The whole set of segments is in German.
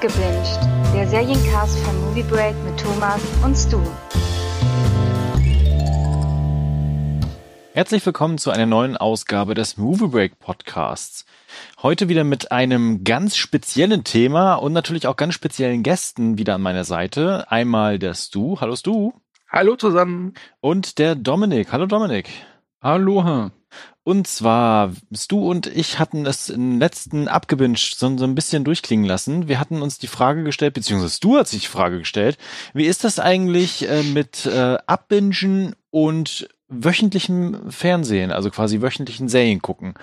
Abgebinged, der Seriencast von Movie Break mit Thomas und Stu. Herzlich willkommen zu einer neuen Ausgabe des Movie Break Podcasts. Heute wieder mit einem ganz speziellen Thema und natürlich auch ganz speziellen Gästen wieder an meiner Seite. Einmal der Stu. Hallo Stu. Hallo zusammen. Und der Dominik. Hallo Dominik. Aloha. Und zwar, Stu und ich hatten es im letzten abgewünscht, so, so ein bisschen durchklingen lassen. Wir hatten uns die Frage gestellt, beziehungsweise Stu hat sich die Frage gestellt, wie ist das eigentlich äh, mit äh, Abbingen und wöchentlichem Fernsehen, also quasi wöchentlichen Serien gucken.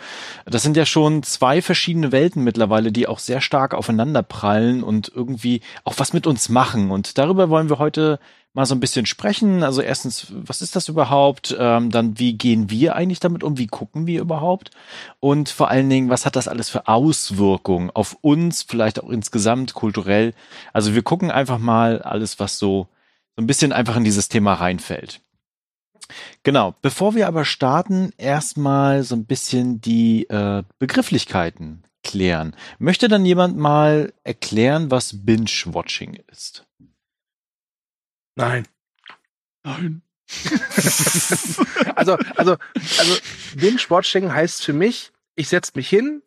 Das sind ja schon zwei verschiedene Welten mittlerweile, die auch sehr stark aufeinander prallen und irgendwie auch was mit uns machen. Und darüber wollen wir heute mal so ein bisschen sprechen. Also erstens, was ist das überhaupt? Ähm, dann, wie gehen wir eigentlich damit um? Wie gucken wir überhaupt? Und vor allen Dingen, was hat das alles für Auswirkungen auf uns, vielleicht auch insgesamt kulturell? Also wir gucken einfach mal alles, was so, ein bisschen einfach in dieses Thema reinfällt. Genau. Bevor wir aber starten, erstmal so ein bisschen die äh, Begrifflichkeiten klären. Möchte dann jemand mal erklären, was Binge-Watching ist? Nein. Nein. also, also, also Binge-Watching heißt für mich, ich setze mich hin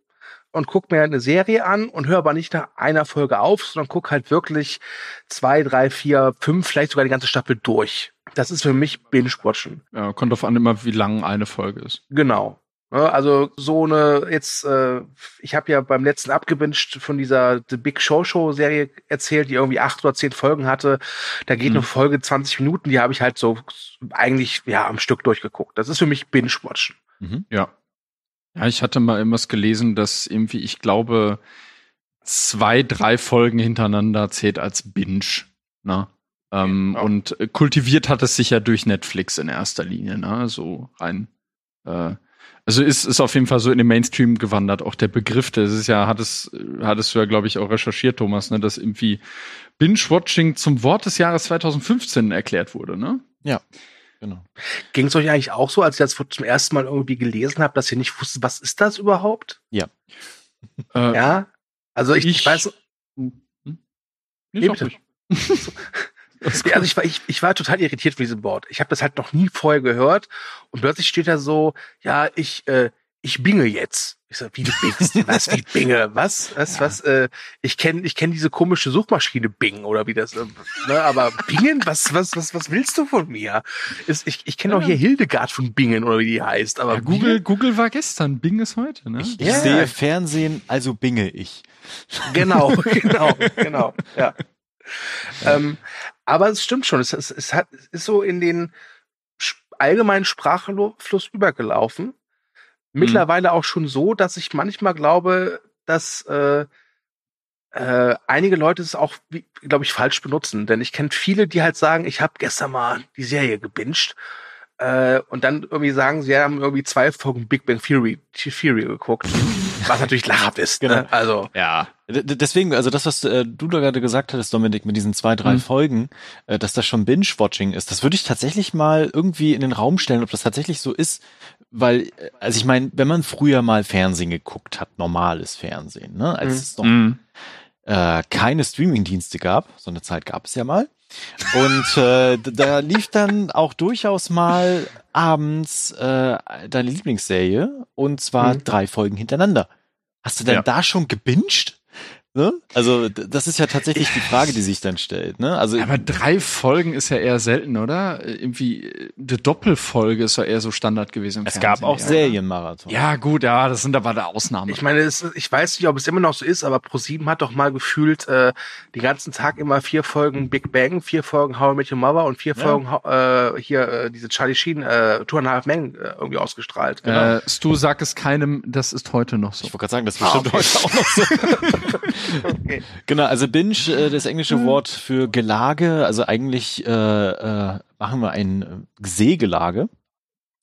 und guck mir eine Serie an und höre aber nicht nach einer Folge auf, sondern guck halt wirklich zwei, drei, vier, fünf, vielleicht sogar die ganze Staffel durch. Das ist für mich Binge-Watchen. Ja, kommt auf an immer, wie lang eine Folge ist. Genau. Also so eine jetzt, äh, ich habe ja beim letzten abgewünscht von dieser The Big Show Show Serie erzählt, die irgendwie acht oder zehn Folgen hatte. Da geht mhm. eine Folge 20 Minuten, die habe ich halt so eigentlich ja am Stück durchgeguckt. Das ist für mich Binge-Watchen. Mhm. Ja. Ja, ich hatte mal irgendwas gelesen, dass irgendwie, ich glaube, zwei, drei Folgen hintereinander zählt als Binge. Ne? Ähm, genau. Und kultiviert hat es sich ja durch Netflix in erster Linie, ne? So rein. Äh, also ist, ist auf jeden Fall so in den Mainstream gewandert, auch der Begriff, das ist ja, hat es, hattest du ja, glaube ich, auch recherchiert, Thomas, ne, dass irgendwie Binge-Watching zum Wort des Jahres 2015 erklärt wurde, ne? Ja. Genau. Ging es euch eigentlich auch so, als ich das zum ersten Mal irgendwie gelesen habe, dass ihr nicht wusstet, was ist das überhaupt? Ja. Äh, ja. Also ich, ich, ich weiß. Hm? Nicht also ich war, ich, ich war total irritiert von diesem Wort. Ich habe das halt noch nie vorher gehört und plötzlich steht da so, ja, ich, äh, ich binge jetzt. Ich sag, wie du bingst? was, wie binge? Was? Was, ja. was? Äh, ich kenne ich kenn diese komische Suchmaschine Bing oder wie das, äh, ne, aber Bingen? Was, was, was, was willst du von mir? Ist, ich ich kenne ja. auch hier Hildegard von Bingen oder wie die heißt, aber ja, Google, Google war gestern, Bing ist heute, ne? Ich, ich sehe Fernsehen, also binge ich. Genau, genau, genau, ja. Ähm, aber es stimmt schon, es, es, es, hat, es ist so in den allgemeinen Sprachfluss übergelaufen. Mhm. Mittlerweile mhm. auch schon so, dass ich manchmal glaube, dass äh, äh, einige Leute es auch, glaube ich, falsch benutzen. Denn ich kenne viele, die halt sagen, ich habe gestern mal die Serie gebinged äh, und dann irgendwie sagen, sie haben irgendwie zwei Folgen Big Bang Theory, Theory geguckt. Was natürlich lachhaft ist. Genau. Ne? Also ja, deswegen, also das, was äh, du da gerade gesagt hattest, Dominik, mit diesen zwei, drei mhm. Folgen, äh, dass das schon Binge-Watching ist, das würde ich tatsächlich mal irgendwie in den Raum stellen, ob das tatsächlich so ist, weil, äh, also ich meine, wenn man früher mal Fernsehen geguckt hat, normales Fernsehen, ne, als mhm. es noch mhm. äh, keine Streaming-Dienste gab, so eine Zeit gab es ja mal, und äh, da lief dann auch durchaus mal abends äh, deine Lieblingsserie und zwar mhm. drei Folgen hintereinander. Hast du denn ja. da schon gebinged? Ne? Also das ist ja tatsächlich die Frage, die sich dann stellt. Ne? Also aber drei Folgen ist ja eher selten, oder? Irgendwie eine Doppelfolge ist ja eher so Standard gewesen. es Fernsehen, gab auch ja. Serienmarathon. Ja gut, ja, das sind aber der Ausnahmen. Ich meine, es, ich weiß nicht, ob es immer noch so ist, aber ProSieben hat doch mal gefühlt äh, den ganzen Tag immer vier Folgen Big Bang, vier Folgen How I Met Your Mother und vier ja. Folgen äh, hier äh, diese Charlie Sheen äh, Two and a Half Men äh, irgendwie ausgestrahlt. Genau. Äh, Stu, sag es keinem, das ist heute noch so. Ich wollte gerade sagen, das ist bestimmt ah, okay. heute auch noch so. okay. Genau, also Binge, äh, das englische hm. Wort für Gelage, also eigentlich äh, äh, machen wir ein äh, Seegelage.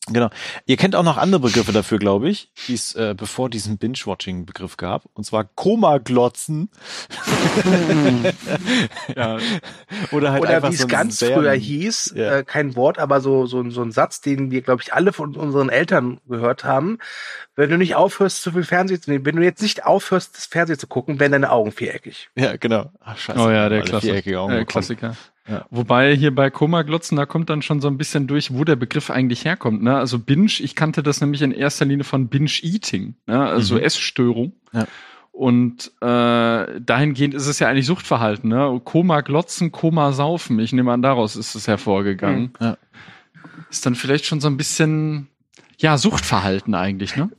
Genau. Ihr kennt auch noch andere Begriffe dafür, glaube ich, die es äh, bevor diesen Binge-Watching-Begriff gab. Und zwar Koma-Glotzen. ja. Oder halt Oder wie es so ganz Serien. früher hieß, ja. äh, kein Wort, aber so, so, so ein Satz, den wir, glaube ich, alle von unseren Eltern gehört haben. Wenn du nicht aufhörst, zu viel Fernsehen zu nehmen, wenn du jetzt nicht aufhörst, das Fernsehen zu gucken, werden deine Augen viereckig. Ja, genau. Ach, scheiße. Oh ja, der Klassiker. Äh, Klassiker. Ja. Wobei hier bei Koma-Glotzen, da kommt dann schon so ein bisschen durch, wo der Begriff eigentlich herkommt. Ne? Also Binge, ich kannte das nämlich in erster Linie von Binge-Eating, ne? also mhm. Essstörung. Ja. Und äh, dahingehend ist es ja eigentlich Suchtverhalten. Ne? Koma glotzen, Koma saufen. Ich nehme an, daraus ist es hervorgegangen. Mhm. Ja. Ist dann vielleicht schon so ein bisschen, ja, Suchtverhalten eigentlich, ne?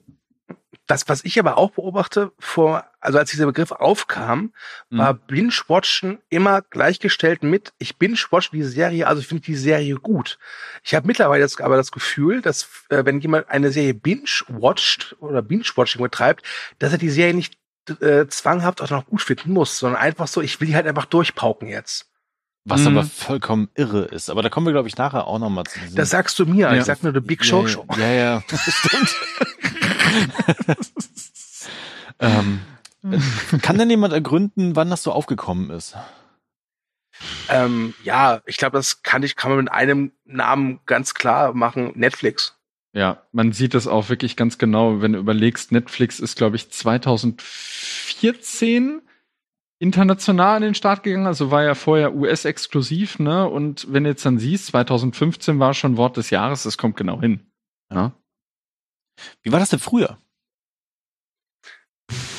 Das, was ich aber auch beobachte, vor, also als dieser Begriff aufkam, war mhm. Binge-Watchen immer gleichgestellt mit, ich binge-watch die Serie, also ich finde die Serie gut. Ich habe mittlerweile jetzt aber das Gefühl, dass äh, wenn jemand eine Serie binge-watcht oder binge-watching betreibt, dass er die Serie nicht äh, zwanghaft auch noch gut finden muss, sondern einfach so, ich will die halt einfach durchpauken jetzt. Was mhm. aber vollkommen irre ist. Aber da kommen wir, glaube ich, nachher auch nochmal zu. Das sagst du mir. Ja. Ich sag nur The Big Show Show. Ja, ja. Stimmt. ähm, kann denn jemand ergründen, wann das so aufgekommen ist? Ähm, ja, ich glaube, das kann ich, kann man mit einem Namen ganz klar machen. Netflix. Ja, man sieht das auch wirklich ganz genau, wenn du überlegst, Netflix ist, glaube ich, 2014 international in den Start gegangen, also war ja vorher US-exklusiv, ne? Und wenn du jetzt dann siehst, 2015 war schon Wort des Jahres, das kommt genau hin. Ja. Wie war das denn früher?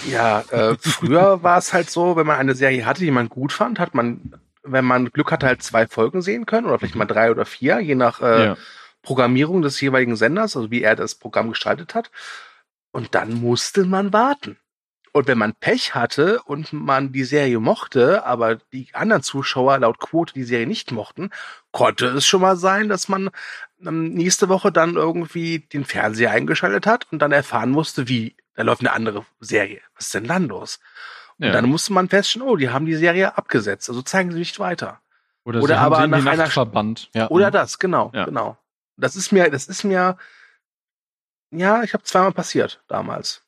Ja, äh, früher war es halt so, wenn man eine Serie hatte, die man gut fand, hat man, wenn man Glück hatte, halt zwei Folgen sehen können oder vielleicht mal drei oder vier, je nach äh, ja. Programmierung des jeweiligen Senders, also wie er das Programm gestaltet hat. Und dann musste man warten. Und wenn man Pech hatte und man die Serie mochte, aber die anderen Zuschauer laut Quote die Serie nicht mochten, konnte es schon mal sein, dass man nächste Woche dann irgendwie den Fernseher eingeschaltet hat und dann erfahren musste, wie, da läuft eine andere Serie. Was ist denn dann los? Und ja. dann musste man feststellen, oh, die haben die Serie abgesetzt, also zeigen sie nicht weiter. Oder, oder aber nach einer Verband. Ja. Oder das, genau, ja. genau. Das ist mir, das ist mir, ja, ich habe zweimal passiert damals.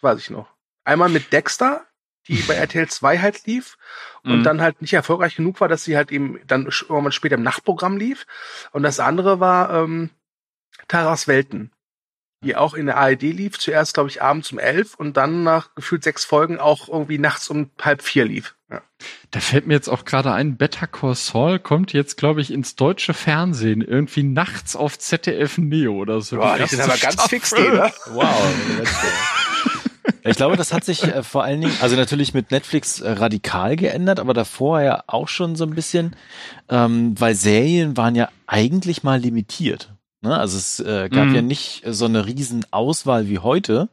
weiß ich noch. Einmal mit Dexter, die bei RTL 2 halt lief und mhm. dann halt nicht erfolgreich genug war, dass sie halt eben dann irgendwann später im Nachtprogramm lief. Und das andere war ähm, Taras Welten, die auch in der ARD lief, zuerst glaube ich abends um elf und dann nach gefühlt sechs Folgen auch irgendwie nachts um halb vier lief. Ja. Da fällt mir jetzt auch gerade ein, Better Call Saul kommt jetzt, glaube ich, ins deutsche Fernsehen. Irgendwie nachts auf ZDF Neo oder so. Boah, die sind aber ganz fix, die, ne? Wow. Ich glaube, das hat sich äh, vor allen Dingen, also natürlich mit Netflix äh, radikal geändert, aber davor ja auch schon so ein bisschen, ähm, weil Serien waren ja eigentlich mal limitiert. Ne? Also es äh, gab mhm. ja nicht so eine riesen Auswahl wie heute.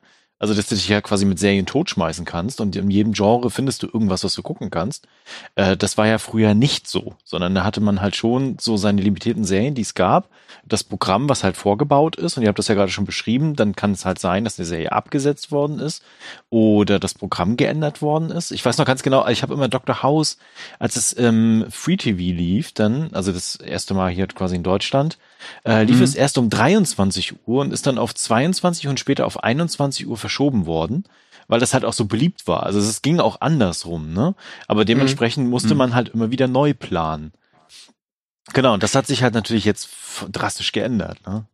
Also, dass du dich ja quasi mit Serien totschmeißen kannst und in jedem Genre findest du irgendwas, was du gucken kannst. Äh, das war ja früher nicht so, sondern da hatte man halt schon so seine limitierten Serien, die es gab, das Programm, was halt vorgebaut ist, und ihr habt das ja gerade schon beschrieben, dann kann es halt sein, dass eine Serie abgesetzt worden ist oder das Programm geändert worden ist. Ich weiß noch ganz genau, ich habe immer Dr. House, als es im Free TV lief, dann, also das erste Mal hier quasi in Deutschland, äh, lief mhm. es erst um 23 Uhr und ist dann auf 22 und später auf 21 Uhr verschoben worden, weil das halt auch so beliebt war. Also es ging auch andersrum, ne? Aber dementsprechend mhm. musste mhm. man halt immer wieder neu planen. Genau, und das hat sich halt natürlich jetzt drastisch geändert, ne?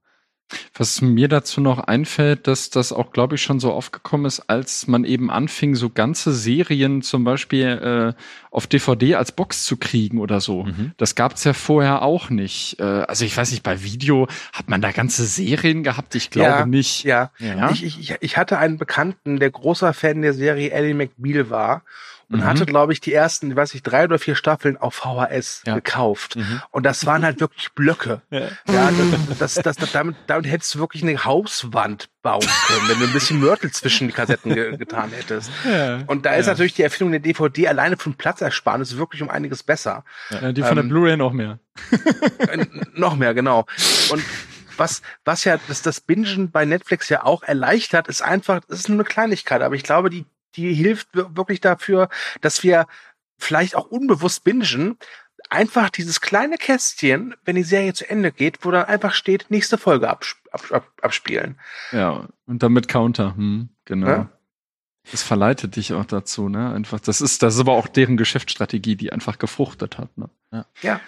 Was mir dazu noch einfällt, dass das auch, glaube ich, schon so aufgekommen ist, als man eben anfing, so ganze Serien zum Beispiel äh, auf DVD als Box zu kriegen oder so. Mhm. Das gab's ja vorher auch nicht. Äh, also ich weiß nicht, bei Video hat man da ganze Serien gehabt? Ich glaube ja, nicht. Ja, ja? Ich, ich, ich hatte einen Bekannten, der großer Fan der Serie Ellie McBeal war und mhm. hatte, glaube ich, die ersten, weiß ich, drei oder vier Staffeln auf VHS ja. gekauft. Mhm. Und das waren halt wirklich Blöcke. Ja, ja das, das, das, damit, damit hättest du wirklich eine Hauswand bauen können, wenn du ein bisschen Mörtel zwischen die Kassetten ge getan hättest. Ja, und da ist natürlich die Erfindung der DVD alleine von Platzersparnis wirklich um einiges besser. Die von ähm, der Blu-ray noch mehr. äh, noch mehr, genau. Und was, was ja das, das Bingen bei Netflix ja auch erleichtert, ist einfach, es ist nur eine Kleinigkeit, aber ich glaube, die die hilft wirklich dafür, dass wir vielleicht auch unbewusst bingen, einfach dieses kleine Kästchen, wenn die Serie zu Ende geht, wo dann einfach steht, nächste Folge ab, ab, abspielen. Ja, und damit Counter, hm, genau. Ja? Das verleitet dich auch dazu, ne? Einfach, das ist, das ist aber auch deren Geschäftsstrategie, die einfach gefruchtet hat, ne? Ja.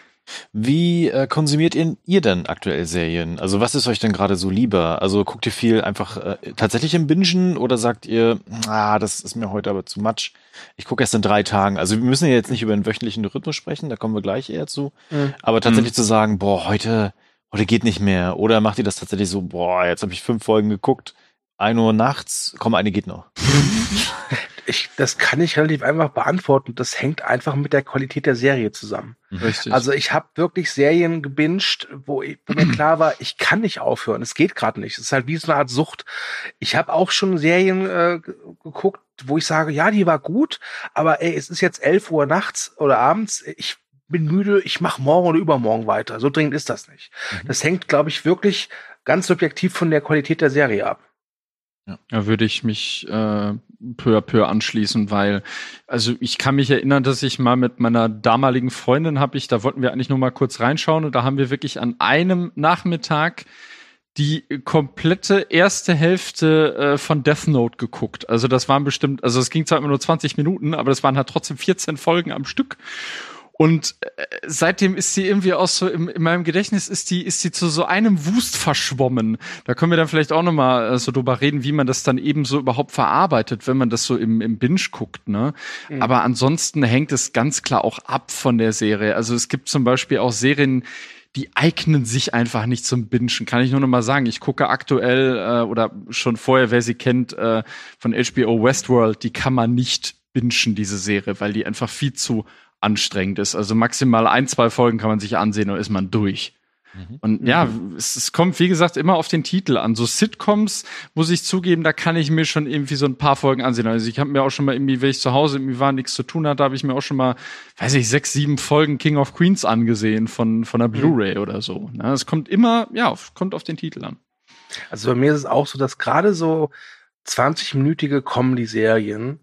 Wie äh, konsumiert ihr, ihr denn aktuell Serien? Also was ist euch denn gerade so lieber? Also guckt ihr viel einfach äh, tatsächlich im Bingen oder sagt ihr, ah, das ist mir heute aber zu much. Ich gucke erst in drei Tagen. Also wir müssen ja jetzt nicht über den wöchentlichen Rhythmus sprechen, da kommen wir gleich eher zu. Mhm. Aber tatsächlich zu sagen, boah, heute, heute geht nicht mehr. Oder macht ihr das tatsächlich so, boah, jetzt habe ich fünf Folgen geguckt, ein Uhr nachts, komm, eine geht noch. Ich, das kann ich relativ einfach beantworten. Das hängt einfach mit der Qualität der Serie zusammen. Richtig. Also ich habe wirklich Serien gebinged, wo, ich, wo mir klar war, ich kann nicht aufhören. Es geht gerade nicht. Es ist halt wie so eine Art Sucht. Ich habe auch schon Serien äh, ge- geguckt, wo ich sage, ja, die war gut, aber ey, es ist jetzt 11 Uhr nachts oder abends. Ich bin müde, ich mache morgen oder übermorgen weiter. So dringend ist das nicht. Das hängt, glaube ich, wirklich ganz subjektiv von der Qualität der Serie ab. Da würde ich mich äh, peu à peu anschließen, weil, also ich kann mich erinnern, dass ich mal mit meiner damaligen Freundin habe ich, da wollten wir eigentlich nur mal kurz reinschauen und da haben wir wirklich an einem Nachmittag die komplette erste Hälfte äh, von Death Note geguckt. Also das waren bestimmt, also es ging zwar immer nur 20 Minuten, aber das waren halt trotzdem 14 Folgen am Stück. Und äh, seitdem ist sie irgendwie auch so im, in meinem Gedächtnis ist die ist die zu so einem Wust verschwommen. Da können wir dann vielleicht auch noch mal äh, so drüber reden, wie man das dann eben so überhaupt verarbeitet, wenn man das so im, im Binge guckt. Ne? Aber ansonsten hängt es ganz klar auch ab von der Serie. Also es gibt zum Beispiel auch Serien, die eignen sich einfach nicht zum Bingen. Kann ich nur noch mal sagen. Ich gucke aktuell äh, oder schon vorher, wer sie kennt, äh, von HBO Westworld, die kann man nicht bingen, diese Serie, weil die einfach viel zu anstrengend ist. Also maximal ein, zwei Folgen kann man sich ansehen und ist man durch. Und ja, es, es kommt, wie gesagt, immer auf den Titel an. So Sitcoms, muss ich zugeben, da kann ich mir schon irgendwie so ein paar Folgen ansehen. Also ich habe mir auch schon mal irgendwie, wenn ich zu Hause irgendwie war, nichts zu tun hatte, habe ich mir auch schon mal, weiß ich, sechs, sieben Folgen King of Queens angesehen von, von der Blu-ray oder so. Ne? Es kommt immer, ja, auf, kommt auf den Titel an. Also bei mir ist es auch so, dass gerade so 20-minütige Comedy-Serien,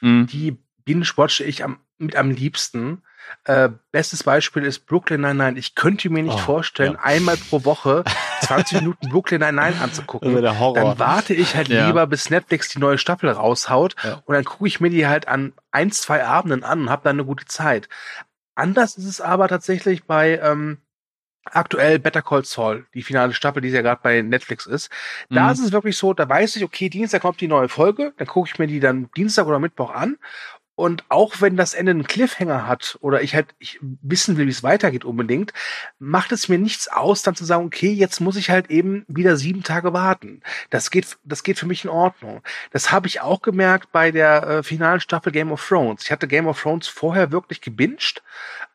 Mhm. die binge-watche ich am, mit am liebsten. Äh, bestes Beispiel ist Brooklyn Nine-Nine. Ich könnte mir nicht Oh, vorstellen, ja. einmal pro Woche 20 Minuten Brooklyn Nine-Nine anzugucken. Dann warte ich halt Ja. lieber, bis Netflix die neue Staffel raushaut Ja. und dann gucke ich mir die halt an ein, zwei Abenden an und habe dann eine gute Zeit. Anders ist es aber tatsächlich bei ähm, aktuell Better Call Saul, die finale Staffel, die ja gerade bei Netflix ist. Da Mhm. ist es wirklich so, da weiß ich, okay, Dienstag kommt die neue Folge, dann gucke ich mir die dann Dienstag oder Mittwoch an. Und auch wenn das Ende einen Cliffhanger hat oder ich halt ich wissen will, wie es weitergeht unbedingt, macht es mir nichts aus, dann zu sagen, okay, jetzt muss ich halt eben wieder sieben Tage warten. Das geht, das geht für mich in Ordnung. Das habe ich auch gemerkt bei der äh, finalen Staffel Game of Thrones. Ich hatte Game of Thrones vorher wirklich gebinged,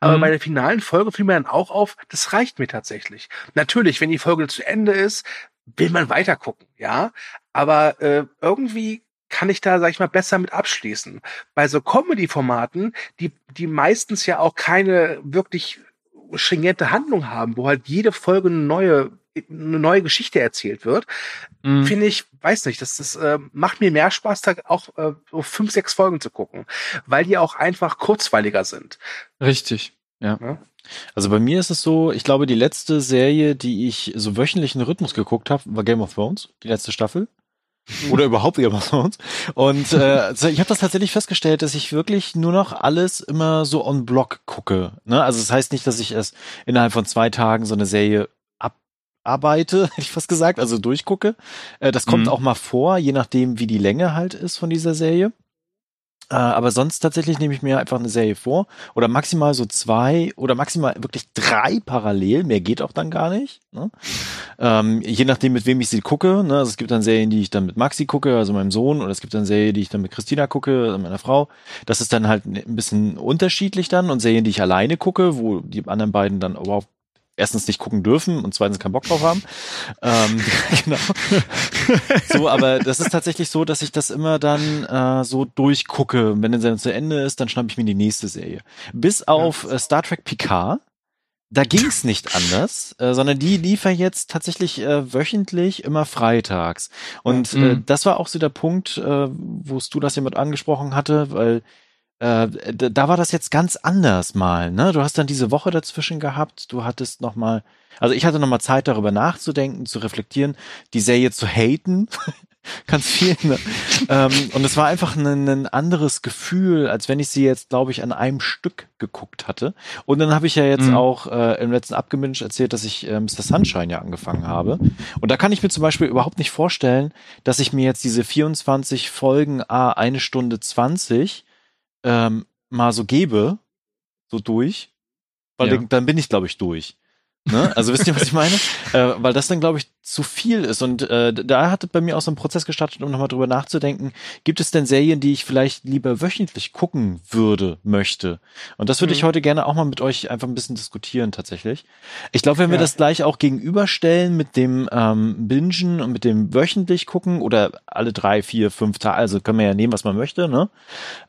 aber Mhm. bei der finalen Folge fiel mir dann auch auf, das reicht mir tatsächlich. Natürlich, wenn die Folge zu Ende ist, will man weiter gucken, ja. Aber äh, irgendwie kann ich da, sag ich mal, besser mit abschließen. Bei so Comedy-Formaten, die, die meistens ja auch keine wirklich stringente Handlung haben, wo halt jede Folge eine neue, eine neue Geschichte erzählt wird, Mhm. finde ich, weiß nicht, das, das äh, macht mir mehr Spaß, da auch äh, so fünf, sechs Folgen zu gucken, weil die auch einfach kurzweiliger sind. Richtig. Ja. Also bei mir ist es so, ich glaube, die letzte Serie, die ich so wöchentlichen Rhythmus geguckt habe, war Game of Thrones, die letzte Staffel. Oder überhaupt Thrones. Und äh, ich habe das tatsächlich festgestellt, dass ich wirklich nur noch alles immer so on Block gucke. Ne? Also das heißt nicht, dass ich es innerhalb von zwei Tagen so eine Serie abarbeite, hätte ich fast gesagt, also durchgucke. Äh, das kommt Mhm. auch mal vor, je nachdem, wie die Länge halt ist von dieser Serie. Äh, aber sonst tatsächlich nehme ich mir einfach eine Serie vor oder maximal so zwei oder maximal wirklich drei parallel. Mehr geht auch dann gar nicht. Ne? Ähm, je nachdem, mit wem ich sie gucke. Ne? Also es gibt dann Serien, die ich dann mit Maxi gucke, also meinem Sohn, oder es gibt dann Serien, die ich dann mit Christina gucke, also meiner Frau. Das ist dann halt ein bisschen unterschiedlich dann und Serien, die ich alleine gucke, wo die anderen beiden dann überhaupt erstens nicht gucken dürfen und zweitens keinen Bock drauf haben. ähm, genau. so, aber das ist tatsächlich so, dass ich das immer dann äh, so durchgucke. Und wenn dann zu Ende ist, dann schnappe ich mir die nächste Serie. Bis auf äh, Star Trek Picard. Da ging's nicht anders, äh, sondern die lief ja jetzt tatsächlich äh, wöchentlich immer freitags. Und Mhm. äh, das war auch so der Punkt, äh, wo du das jemand angesprochen hatte, weil äh, da war das jetzt ganz anders mal. Ne? Du hast dann diese Woche dazwischen gehabt. Du hattest noch mal, also ich hatte noch mal Zeit darüber nachzudenken, zu reflektieren, die Serie zu haten. ganz viel. Ne? ähm, und es war einfach ein, ein, anderes Gefühl, als wenn ich sie jetzt, glaube ich, an einem Stück geguckt hatte. Und dann habe ich ja jetzt mhm. auch äh, im letzten Abgemincht erzählt, dass ich äh, Mr. Sunshine ja angefangen habe. Und da kann ich mir zum Beispiel überhaupt nicht vorstellen, dass ich mir jetzt diese 24 Folgen, a eine Stunde 20 ähm, mal so gebe, so durch. Weil ja. dann bin ich, glaube ich, durch. Ne? Also wisst ihr, was ich meine? äh, weil das dann, glaube ich, zu viel ist. Und äh, da hat bei mir auch so ein Prozess gestartet, um nochmal drüber nachzudenken, gibt es denn Serien, die ich vielleicht lieber wöchentlich gucken würde, möchte? Und das würde mhm. ich heute gerne auch mal mit euch einfach ein bisschen diskutieren tatsächlich. Ich glaube, wenn wir das gleich auch gegenüberstellen mit dem ähm, Bingen und mit dem wöchentlich gucken oder alle drei, vier, fünf Tage, also können wir ja nehmen, was man möchte, ne?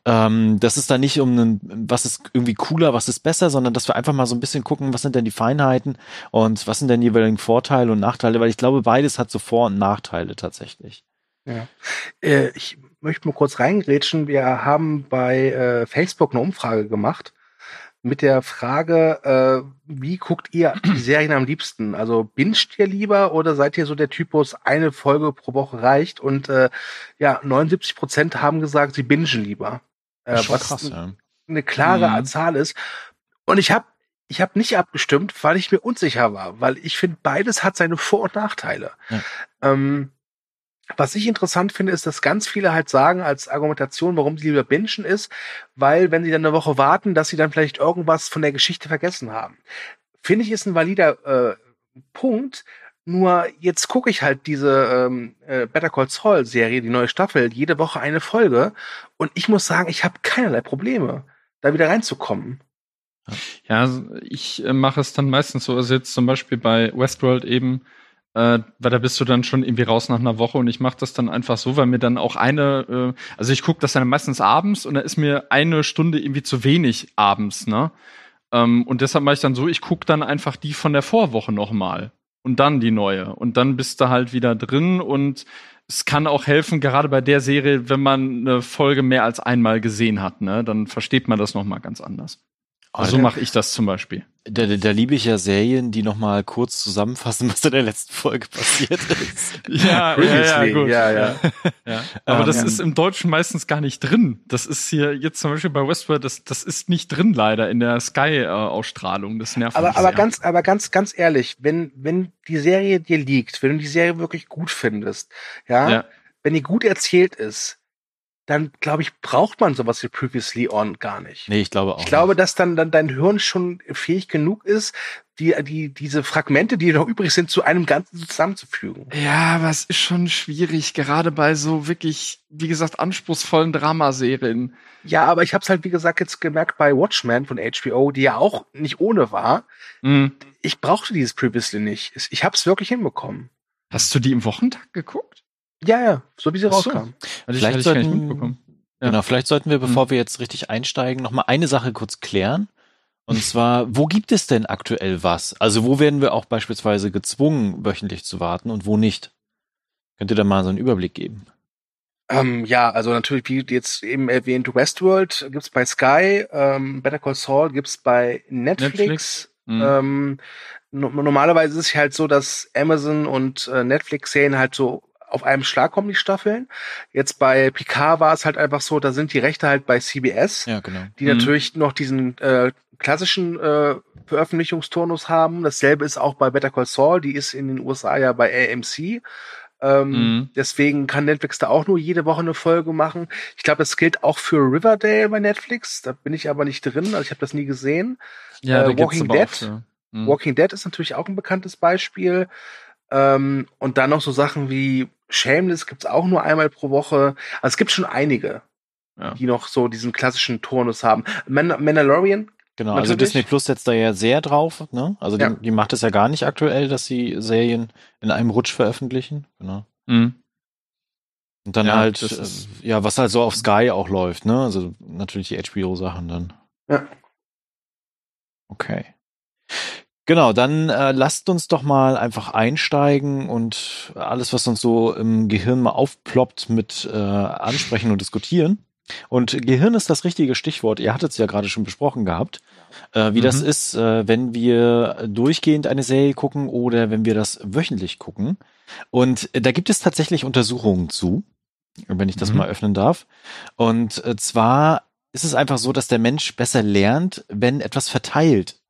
Ähm, das ist da nicht um einen, was ist irgendwie cooler, was ist besser, sondern dass wir einfach mal so ein bisschen gucken, was sind denn die Feinheiten und was sind denn jeweiligen Vorteile und Nachteile, weil ich glaube, beides hat so Vor- und Nachteile tatsächlich. Ja. Äh, ich möchte mal kurz reingrätschen. Wir haben bei äh, Facebook eine Umfrage gemacht mit der Frage, äh, wie guckt ihr die Serien am liebsten? Also binscht ihr lieber oder seid ihr so der Typus, eine Folge pro Woche reicht? Und äh, ja, 79 Prozent haben gesagt, sie bingen lieber. Äh, was krass, ja. eine klare mhm. Zahl ist. Und ich habe ich habe nicht abgestimmt, weil ich mir unsicher war, weil ich finde, beides hat seine Vor- und Nachteile. Ja. Ähm, was ich interessant finde, ist, dass ganz viele halt sagen als Argumentation, warum sie lieber bingen ist, weil wenn sie dann eine Woche warten, dass sie dann vielleicht irgendwas von der Geschichte vergessen haben. Finde ich ist ein valider äh, Punkt. Nur jetzt gucke ich halt diese ähm, äh, Better Call Saul Serie, die neue Staffel, jede Woche eine Folge und ich muss sagen, ich habe keinerlei Probleme, da wieder reinzukommen. Ja, ich äh, mache es dann meistens so, also jetzt zum Beispiel bei Westworld eben, äh, weil da bist du dann schon irgendwie raus nach einer Woche und ich mache das dann einfach so, weil mir dann auch eine, äh, also ich gucke das dann meistens abends und da ist mir eine Stunde irgendwie zu wenig abends, ne? Ähm, und deshalb mache ich dann so, ich gucke dann einfach die von der Vorwoche nochmal und dann die neue und dann bist du halt wieder drin und es kann auch helfen, gerade bei der Serie, wenn man eine Folge mehr als einmal gesehen hat, ne, dann versteht man das nochmal ganz anders. Also so mache ich das zum Beispiel. Da, da, da liebe ich ja Serien, die nochmal kurz zusammenfassen, was in der letzten Folge passiert ist. ja, ja, ja, gut. ja, ja. ja. Aber um, das ähm, ist im Deutschen meistens gar nicht drin. Das ist hier jetzt zum Beispiel bei Westworld, das, das ist nicht drin leider in der Sky-Ausstrahlung. Das nervt aber, mich aber sehr. ganz, aber ganz, ganz ehrlich, wenn, wenn die Serie dir liegt, wenn du die Serie wirklich gut findest, ja, ja. wenn die gut erzählt ist, dann glaube ich, braucht man sowas wie Previously On gar nicht. Nee, ich glaube auch. Ich glaube, dass dann, dann dein Hirn schon fähig genug ist, die, die, diese Fragmente, die noch übrig sind, zu einem Ganzen zusammenzufügen. Ja, aber es ist schon schwierig, gerade bei so wirklich, wie gesagt, anspruchsvollen Dramaserien. Ja, aber ich habe es halt, wie gesagt, jetzt gemerkt bei Watchmen von HBO, die ja auch nicht ohne war. Mhm. Ich brauchte dieses Previously nicht. Ich habe es wirklich hinbekommen. Hast du die im Wochentag geguckt? Ja, ja, so wie sie Ach rauskam. So. Also vielleicht ich, sollten, ja. Genau, vielleicht sollten wir, bevor hm. wir jetzt richtig einsteigen, noch mal eine Sache kurz klären. Und zwar, wo gibt es denn aktuell was? Also wo werden wir auch beispielsweise gezwungen, wöchentlich zu warten und wo nicht? Könnt ihr da mal so einen Überblick geben? Ähm, ja, also natürlich, wie jetzt eben erwähnt, Westworld gibt's bei Sky, ähm, Better Call Saul gibt's bei Netflix. Netflix. Mhm. Ähm, no normalerweise ist es halt so, dass Amazon und äh, Netflix-Serien halt so auf einem Schlag kommen die Staffeln. Jetzt bei Picard war es halt einfach so, da sind die Rechte halt bei CBS, ja, genau. die mhm. natürlich noch diesen äh, klassischen äh, Veröffentlichungsturnus haben. Dasselbe ist auch bei Better Call Saul, die ist in den USA ja bei AMC. Ähm, mhm. Deswegen kann Netflix da auch nur jede Woche eine Folge machen. Ich glaube, das gilt auch für Riverdale bei Netflix. Da bin ich aber nicht drin, also ich habe das nie gesehen. Ja, äh, Walking Dead. Auch, mhm. Walking Dead ist natürlich auch ein bekanntes Beispiel. Ähm, und dann noch so Sachen wie Shameless gibt's auch nur einmal pro Woche. Also es gibt schon einige, ja. die noch so diesen klassischen Turnus haben. Man Mandalorian Genau, also Natürlich. also Disney Plus setzt da ja sehr drauf, ne? Also die, ja. die macht es ja gar nicht aktuell, dass sie Serien in einem Rutsch veröffentlichen. Genau. Mhm. Und dann ja, halt, äh, ja, was halt so auf Sky auch läuft, ne? Also natürlich die HBO-Sachen dann. Ja. Okay. Genau, dann äh, lasst uns doch mal einfach einsteigen und alles, was uns so im Gehirn mal aufploppt, mit äh, ansprechen und diskutieren. Und Gehirn ist das richtige Stichwort. Ihr hattet es ja gerade schon besprochen gehabt, äh, wie mhm. das ist, äh, wenn wir durchgehend eine Serie gucken oder wenn wir das wöchentlich gucken. Und äh, da gibt es tatsächlich Untersuchungen zu, wenn ich das mhm. mal öffnen darf. Und äh, zwar ist es einfach so, dass der Mensch besser lernt, wenn etwas verteilt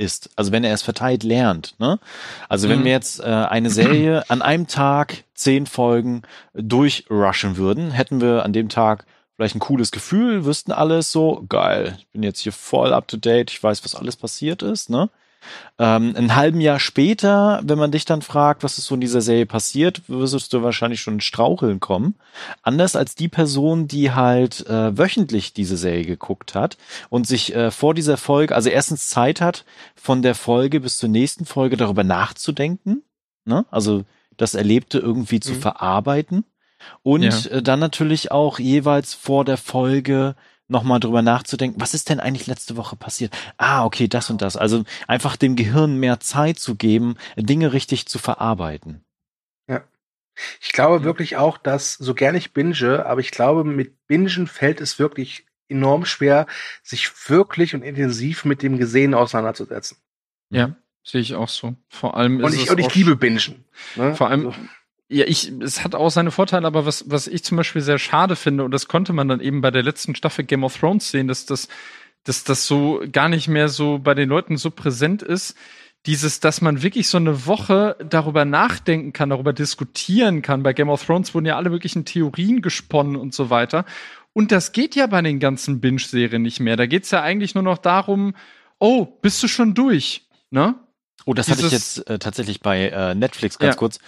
ist. Also wenn er es verteilt lernt. Ne? Also wenn mhm. wir jetzt äh, eine Serie an einem Tag zehn Folgen durchrushen würden, hätten wir an dem Tag vielleicht ein cooles Gefühl, wüssten alles so, geil, ich bin jetzt hier voll up to date, ich weiß, was alles passiert ist, ne? Ähm, ein halben Jahr später, wenn man dich dann fragt, was ist so in dieser Serie passiert, wirst du wahrscheinlich schon in Straucheln kommen. Anders als die Person, die halt äh, wöchentlich diese Serie geguckt hat und sich äh, vor dieser Folge, also erstens Zeit hat, von der Folge bis zur nächsten Folge darüber nachzudenken, ne? also das Erlebte irgendwie zu mhm. verarbeiten und ja. äh, dann natürlich auch jeweils vor der Folge nochmal drüber nachzudenken, was ist denn eigentlich letzte Woche passiert? Ah, okay, das und das. Also einfach dem Gehirn mehr Zeit zu geben, Dinge richtig zu verarbeiten. Ja. Ich glaube wirklich auch, dass, so gern ich binge, aber ich glaube, mit Bingen fällt es wirklich enorm schwer, sich wirklich und intensiv mit dem Gesehen auseinanderzusetzen. Ja, sehe ich auch so. Vor allem und ich, und ich liebe Bingen. Ne? Vor allem, also. Ja, ich, es hat auch seine Vorteile, aber was, was ich zum Beispiel sehr schade finde, und das konnte man dann eben bei der letzten Staffel Game of Thrones sehen, dass das, dass das so gar nicht mehr so bei den Leuten so präsent ist, dieses, dass man wirklich so eine Woche darüber nachdenken kann, darüber diskutieren kann. Bei Game of Thrones wurden ja alle möglichen Theorien gesponnen und so weiter. Und das geht ja bei den ganzen Binge-Serien nicht mehr. Da geht's ja eigentlich nur noch darum, oh, bist du schon durch? Ne? Oh, das hatte ich jetzt äh, tatsächlich bei äh, Netflix ganz ja. kurz,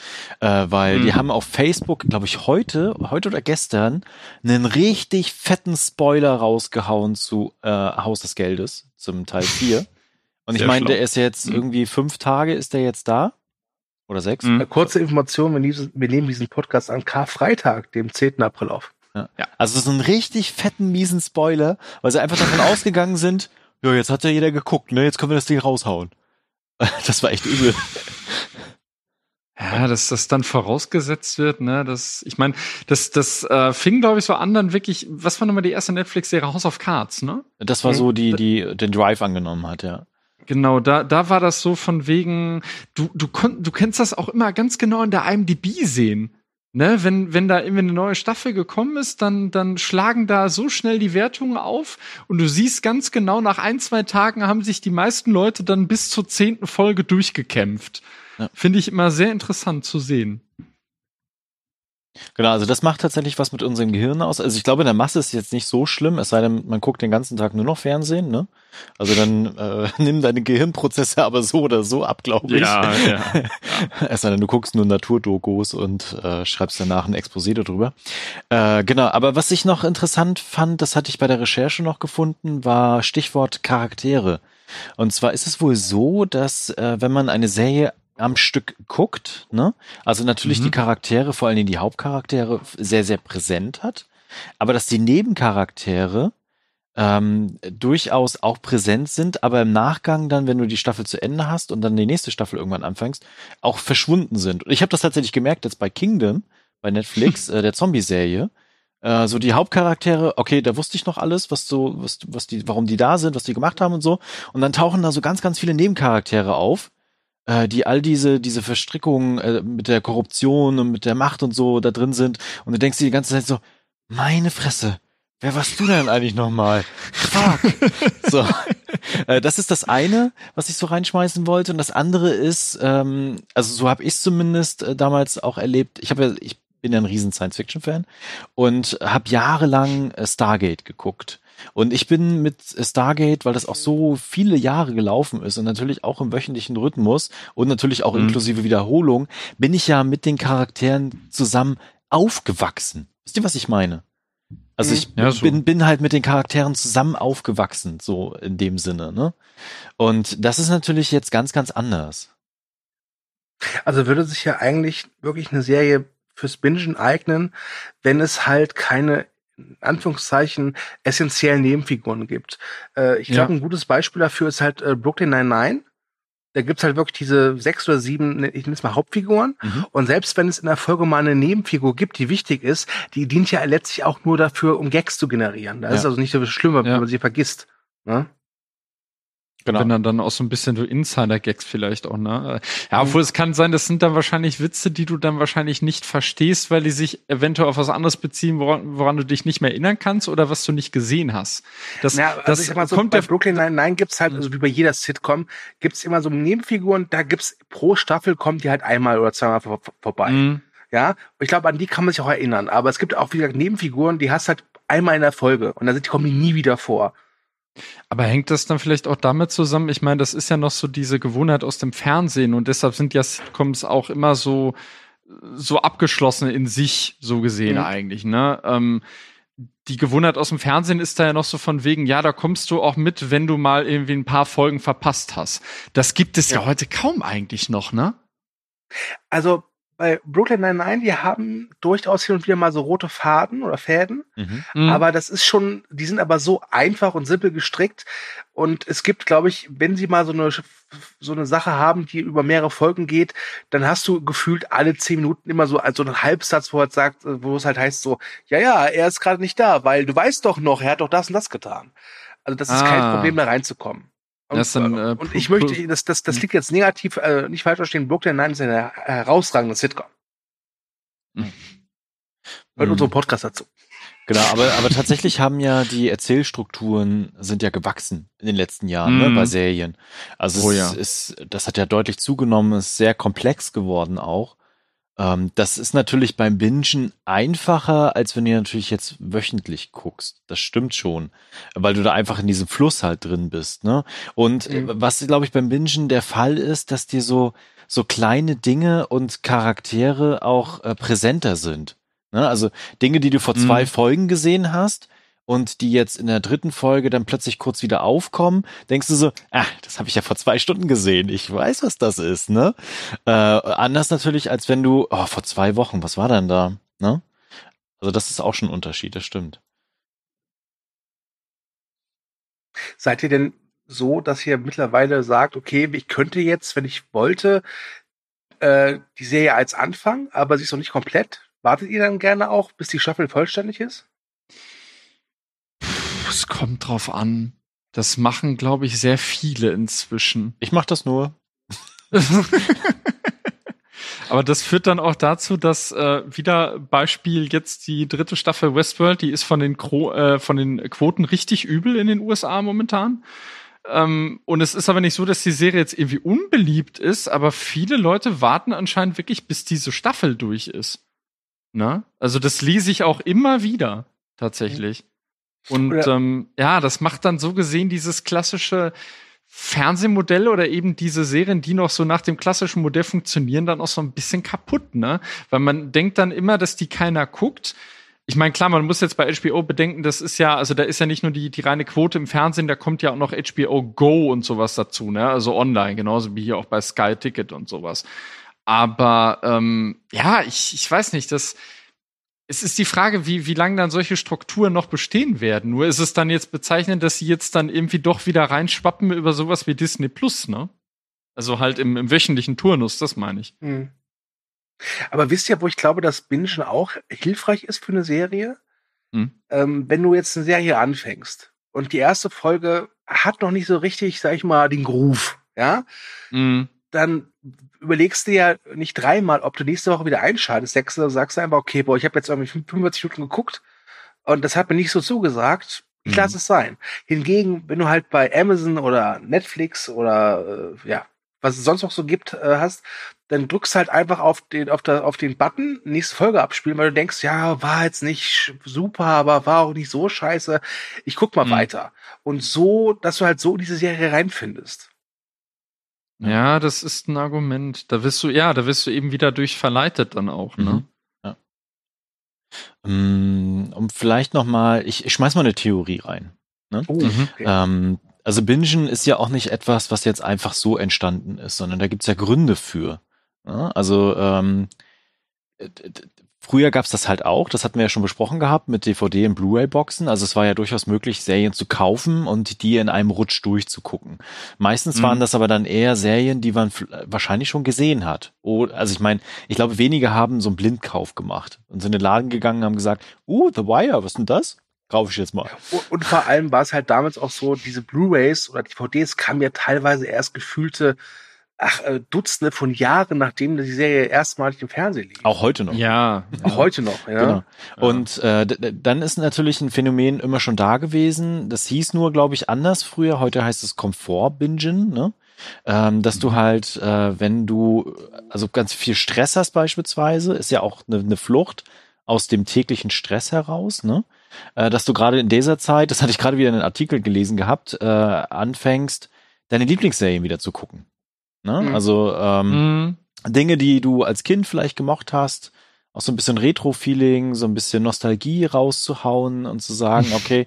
äh, weil mhm. die haben auf Facebook, glaube ich, heute, heute oder gestern, einen richtig fetten Spoiler rausgehauen zu äh, Haus des Geldes, zum Teil 4. Und ich meine, der ist jetzt mhm. irgendwie fünf Tage, ist der jetzt da? Oder sechs? Mhm. Kurze Information, wir nehmen, wir nehmen diesen Podcast an Karfreitag, dem 10. April auf. Ja. ja. Also so einen richtig fetten, miesen Spoiler, weil sie einfach davon ausgegangen sind, ja, jetzt hat ja jeder geguckt, ne? Jetzt können wir das Ding raushauen. Das war echt übel. Ja, dass das dann vorausgesetzt wird, ne, das, ich meine, das, das äh, fing, glaube ich, so an dann wirklich, was war nochmal die erste Netflix-Serie House of Cards, ne? Das war so, die, die den Drive angenommen hat, ja. Genau, da, da war das so von wegen, du, du, kon, du kennst das auch immer ganz genau in der IMDb sehen ne, wenn, wenn da irgendwie eine neue Staffel gekommen ist, dann, dann schlagen da so schnell die Wertungen auf und du siehst ganz genau, nach ein, zwei Tagen haben sich die meisten Leute dann bis zur zehnten Folge durchgekämpft. Ja. Finde ich immer sehr interessant zu sehen. Genau, also das macht tatsächlich was mit unserem Gehirn aus. Also ich glaube, in der Masse ist es jetzt nicht so schlimm, es sei denn, man guckt den ganzen Tag nur noch Fernsehen, ne? Also dann äh, nimm deine Gehirnprozesse aber so oder so ab, glaube ich. Ja, ja. es sei denn, du guckst nur Naturdokus und äh, schreibst danach ein Exposé darüber. Äh, genau, aber was ich noch interessant fand, das hatte ich bei der Recherche noch gefunden, war Stichwort Charaktere. Und zwar ist es wohl so, dass äh, wenn man eine Serie am Stück guckt, ne? Also natürlich mhm. die Charaktere, vor allen Dingen die Hauptcharaktere, sehr, sehr präsent hat, aber dass die Nebencharaktere ähm, durchaus auch präsent sind, aber im Nachgang dann, wenn du die Staffel zu Ende hast und dann die nächste Staffel irgendwann anfängst, auch verschwunden sind. Und ich habe das tatsächlich gemerkt jetzt bei Kingdom, bei Netflix, äh, der Zombie-Serie. Äh, so die Hauptcharaktere, okay, da wusste ich noch alles, was so, was, was die, warum die da sind, was die gemacht haben und so. Und dann tauchen da so ganz, ganz viele Nebencharaktere auf, äh, die all diese, diese Verstrickungen äh, mit der Korruption und mit der Macht und so da drin sind. Und du denkst dir die ganze Zeit so, meine Fresse, wer warst du denn eigentlich nochmal? Fuck. so. Äh, das ist das eine, was ich so reinschmeißen wollte. Und das andere ist, ähm, also so habe ich zumindest äh, damals auch erlebt. Ich habe ja, ich bin ja ein riesen Science-Fiction-Fan und habe jahrelang äh, Stargate geguckt. Und ich bin mit Stargate, weil das auch so viele Jahre gelaufen ist und natürlich auch im wöchentlichen Rhythmus und natürlich auch mhm. inklusive Wiederholung, bin ich ja mit den Charakteren zusammen aufgewachsen. Wisst ihr, was ich meine? Also ich ja, bin, bin halt mit den Charakteren zusammen aufgewachsen, so in dem Sinne, ne? Und das ist natürlich jetzt ganz, ganz anders. Also würde sich ja eigentlich wirklich eine Serie fürs Bingen eignen, wenn es halt keine in Anführungszeichen essentiellen Nebenfiguren gibt. Äh, ich glaube, ja. ein gutes Beispiel dafür ist halt äh, Brooklyn Nine-Nine. da gibt's halt wirklich diese sechs oder sieben, ne, ich nenne es mal Hauptfiguren. Mhm. Und selbst wenn es in der Folge mal eine Nebenfigur gibt, die wichtig ist, die dient ja letztlich auch nur dafür, um Gags zu generieren. Das Ja. ist also nicht so schlimm, wenn Ja. man sie vergisst. Ne? Genau. Wenn dann, dann auch so ein bisschen so Insider-Gags vielleicht auch, ne? Ja, obwohl es kann sein, das sind dann wahrscheinlich Witze, die du dann wahrscheinlich nicht verstehst, weil die sich eventuell auf was anderes beziehen, woran, woran du dich nicht mehr erinnern kannst oder was du nicht gesehen hast. Das, Ja, also das ich sag mal so, kommt bei ja Brooklyn Nine-Nine gibt's halt, also wie bei jeder Sitcom, gibt's immer so Nebenfiguren, da gibt's pro Staffel kommt die halt einmal oder zweimal vor, vor- vorbei. Mhm. Ja, und ich glaube, an die kann man sich auch erinnern. Aber es gibt auch, wie gesagt, Nebenfiguren, die hast halt einmal in der Folge und dann sind die kommen die nie wieder vor. Aber hängt das dann vielleicht auch damit zusammen? Ich meine, das ist ja noch so diese Gewohnheit aus dem Fernsehen und deshalb sind ja Sitcoms auch immer so so abgeschlossen in sich so gesehen Mhm. eigentlich. Ne? Ähm, die Gewohnheit aus dem Fernsehen ist da ja noch so von wegen, ja, da kommst du auch mit, wenn du mal irgendwie ein paar Folgen verpasst hast. Das gibt es ja, Ja. heute kaum eigentlich noch, ne? Also bei Brooklyn Nine-Nine, die haben durchaus hin und wieder mal so rote Faden oder Fäden. Mhm. Mhm. Aber das ist schon, die sind aber so einfach und simpel gestrickt. Und es gibt, glaube ich, wenn sie mal so eine, so eine Sache haben, die über mehrere Folgen geht, dann hast du gefühlt alle zehn Minuten immer so, also einen Halbsatz, wo er sagt, wo es halt heißt so, ja, ja, er ist gerade nicht da, weil du weißt doch noch, er hat doch das und das getan. Also das ist kein Ah. Problem, da reinzukommen. Und, dann, äh, und ich möchte, das, das, das liegt jetzt negativ, äh, nicht falsch verstehen, Brooklyn Nine ist eine herausragende Sitcom. Hört Mhm. unseren Podcast dazu. Genau, aber, aber tatsächlich haben ja die Erzählstrukturen sind ja gewachsen in den letzten Jahren ne, Mhm. bei Serien. Also Oh es ja. ist, das hat ja deutlich zugenommen, ist sehr komplex geworden auch. Ähm, das ist natürlich beim Bingen einfacher, als wenn du natürlich jetzt wöchentlich guckst. Das stimmt schon, weil du da einfach in diesem Fluss halt drin bist. Ne? Und äh, Mhm. was, glaube ich, beim Bingen der Fall ist, dass dir so so kleine Dinge und Charaktere auch äh, präsenter sind. Ne? Also Dinge, die du vor Mhm. zwei Folgen gesehen hast und die jetzt in der dritten Folge dann plötzlich kurz wieder aufkommen, denkst du so, ah, das habe ich ja vor zwei Stunden gesehen. Ich weiß, was das ist, ne? Äh, anders natürlich, als wenn du, oh, vor zwei Wochen, was war denn da? Ne? Also das ist auch schon ein Unterschied, das stimmt. Seid ihr denn so, dass ihr mittlerweile sagt, okay, ich könnte jetzt, wenn ich wollte, äh, die Serie als Anfang, aber sie ist noch nicht komplett? Wartet ihr dann gerne auch, bis die Staffel vollständig ist? Es kommt drauf an. Das machen, glaube ich, sehr viele inzwischen. Ich mach das nur. Aber das führt dann auch dazu, dass äh, wieder Beispiel jetzt die dritte Staffel Westworld, die ist von den, Kro äh, von den Quoten richtig übel in den USA momentan. Ähm, und es ist aber nicht so, dass die Serie jetzt irgendwie unbeliebt ist, aber viele Leute warten anscheinend wirklich, bis diese Staffel durch ist. Ne? Also das lese ich auch immer wieder, tatsächlich. Und Oder- ähm, ja, das macht dann so gesehen dieses klassische Fernsehmodell oder eben diese Serien, die noch so nach dem klassischen Modell funktionieren, dann auch so ein bisschen kaputt, ne? Weil man denkt dann immer, dass die keiner guckt. Ich meine, klar, man muss jetzt bei HBO bedenken, das ist ja, also da ist ja nicht nur die, die reine Quote im Fernsehen, da kommt ja auch noch HBO Go und sowas dazu, ne? Also online, genauso wie hier auch bei Sky Ticket und sowas. Aber ähm, ja, ich, ich weiß nicht, das es ist die Frage, wie, wie lange dann solche Strukturen noch bestehen werden. Nur ist es dann jetzt bezeichnend, dass sie jetzt dann irgendwie doch wieder reinschwappen über sowas wie Disney Plus, ne? Also halt im, im wöchentlichen Turnus, das meine ich. Hm. Aber wisst ihr, wo ich glaube, dass Bingen auch hilfreich ist für eine Serie? Hm. Ähm, wenn du jetzt eine Serie anfängst und die erste Folge hat noch nicht so richtig, sag ich mal, den Groove, ja? Mhm. dann überlegst du ja nicht dreimal, ob du nächste Woche wieder einschaltest. Sagst du, sagst du einfach, okay, boah, ich habe jetzt irgendwie 45 Minuten geguckt und das hat mir nicht so zugesagt. Ich Mhm. lasse es sein. Hingegen, wenn du halt bei Amazon oder Netflix oder äh, ja, was es sonst noch so gibt, äh, hast, dann drückst halt einfach auf den, auf, der, auf den Button, nächste Folge abspielen, weil du denkst, ja, war jetzt nicht super, aber war auch nicht so scheiße. Ich guck mal Mhm. weiter. Und so, dass du halt so in diese Serie reinfindest. Ja, das ist ein Argument. Da wirst du, ja, da wirst du eben wieder durch verleitet dann auch, ne? Mhm. Mm, Um vielleicht noch mal, ich, ich schmeiß mal eine Theorie rein. Oh, Mhm. okay. Ähm, also Bingen ist ja auch nicht etwas, was jetzt einfach so entstanden ist, sondern da gibt's ja Gründe für. Ja, also ähm, Früher gab's das halt auch, das hatten wir ja schon besprochen gehabt mit DVD und Blu-ray-Boxen. Also es war ja durchaus möglich, Serien zu kaufen und die in einem Rutsch durchzugucken. Meistens Mhm. waren das aber dann eher Serien, die man wahrscheinlich schon gesehen hat. Also ich meine, ich glaube, wenige haben so einen Blindkauf gemacht und sind in den Laden gegangen und haben gesagt, uh, The Wire, was ist denn das? Kaufe ich jetzt mal. Und, und vor allem war es halt damals auch so, diese Blu-rays oder DVDs kamen ja teilweise erst gefühlte ach, äh, Dutzende von Jahren, nachdem die Serie erstmalig im Fernsehen lief. Auch heute noch. Ja. Auch heute noch, ja. Genau. Und äh, dann ist natürlich ein Phänomen immer schon da gewesen. Das hieß nur, glaube ich, anders früher. Heute heißt es Komfort-Bingen, ne? Ähm, dass du halt, äh, wenn du also ganz viel Stress hast beispielsweise, ist ja auch eine, eine Flucht aus dem täglichen Stress heraus, ne? Äh, dass du gerade in dieser Zeit, das hatte ich gerade wieder in einem Artikel gelesen gehabt, äh, anfängst, deine Lieblingsserien wieder zu gucken. Ne? Mhm. Also ähm, Mhm. Dinge, die du als Kind vielleicht gemocht hast, auch so ein bisschen Retro-Feeling, so ein bisschen Nostalgie rauszuhauen und zu sagen, okay,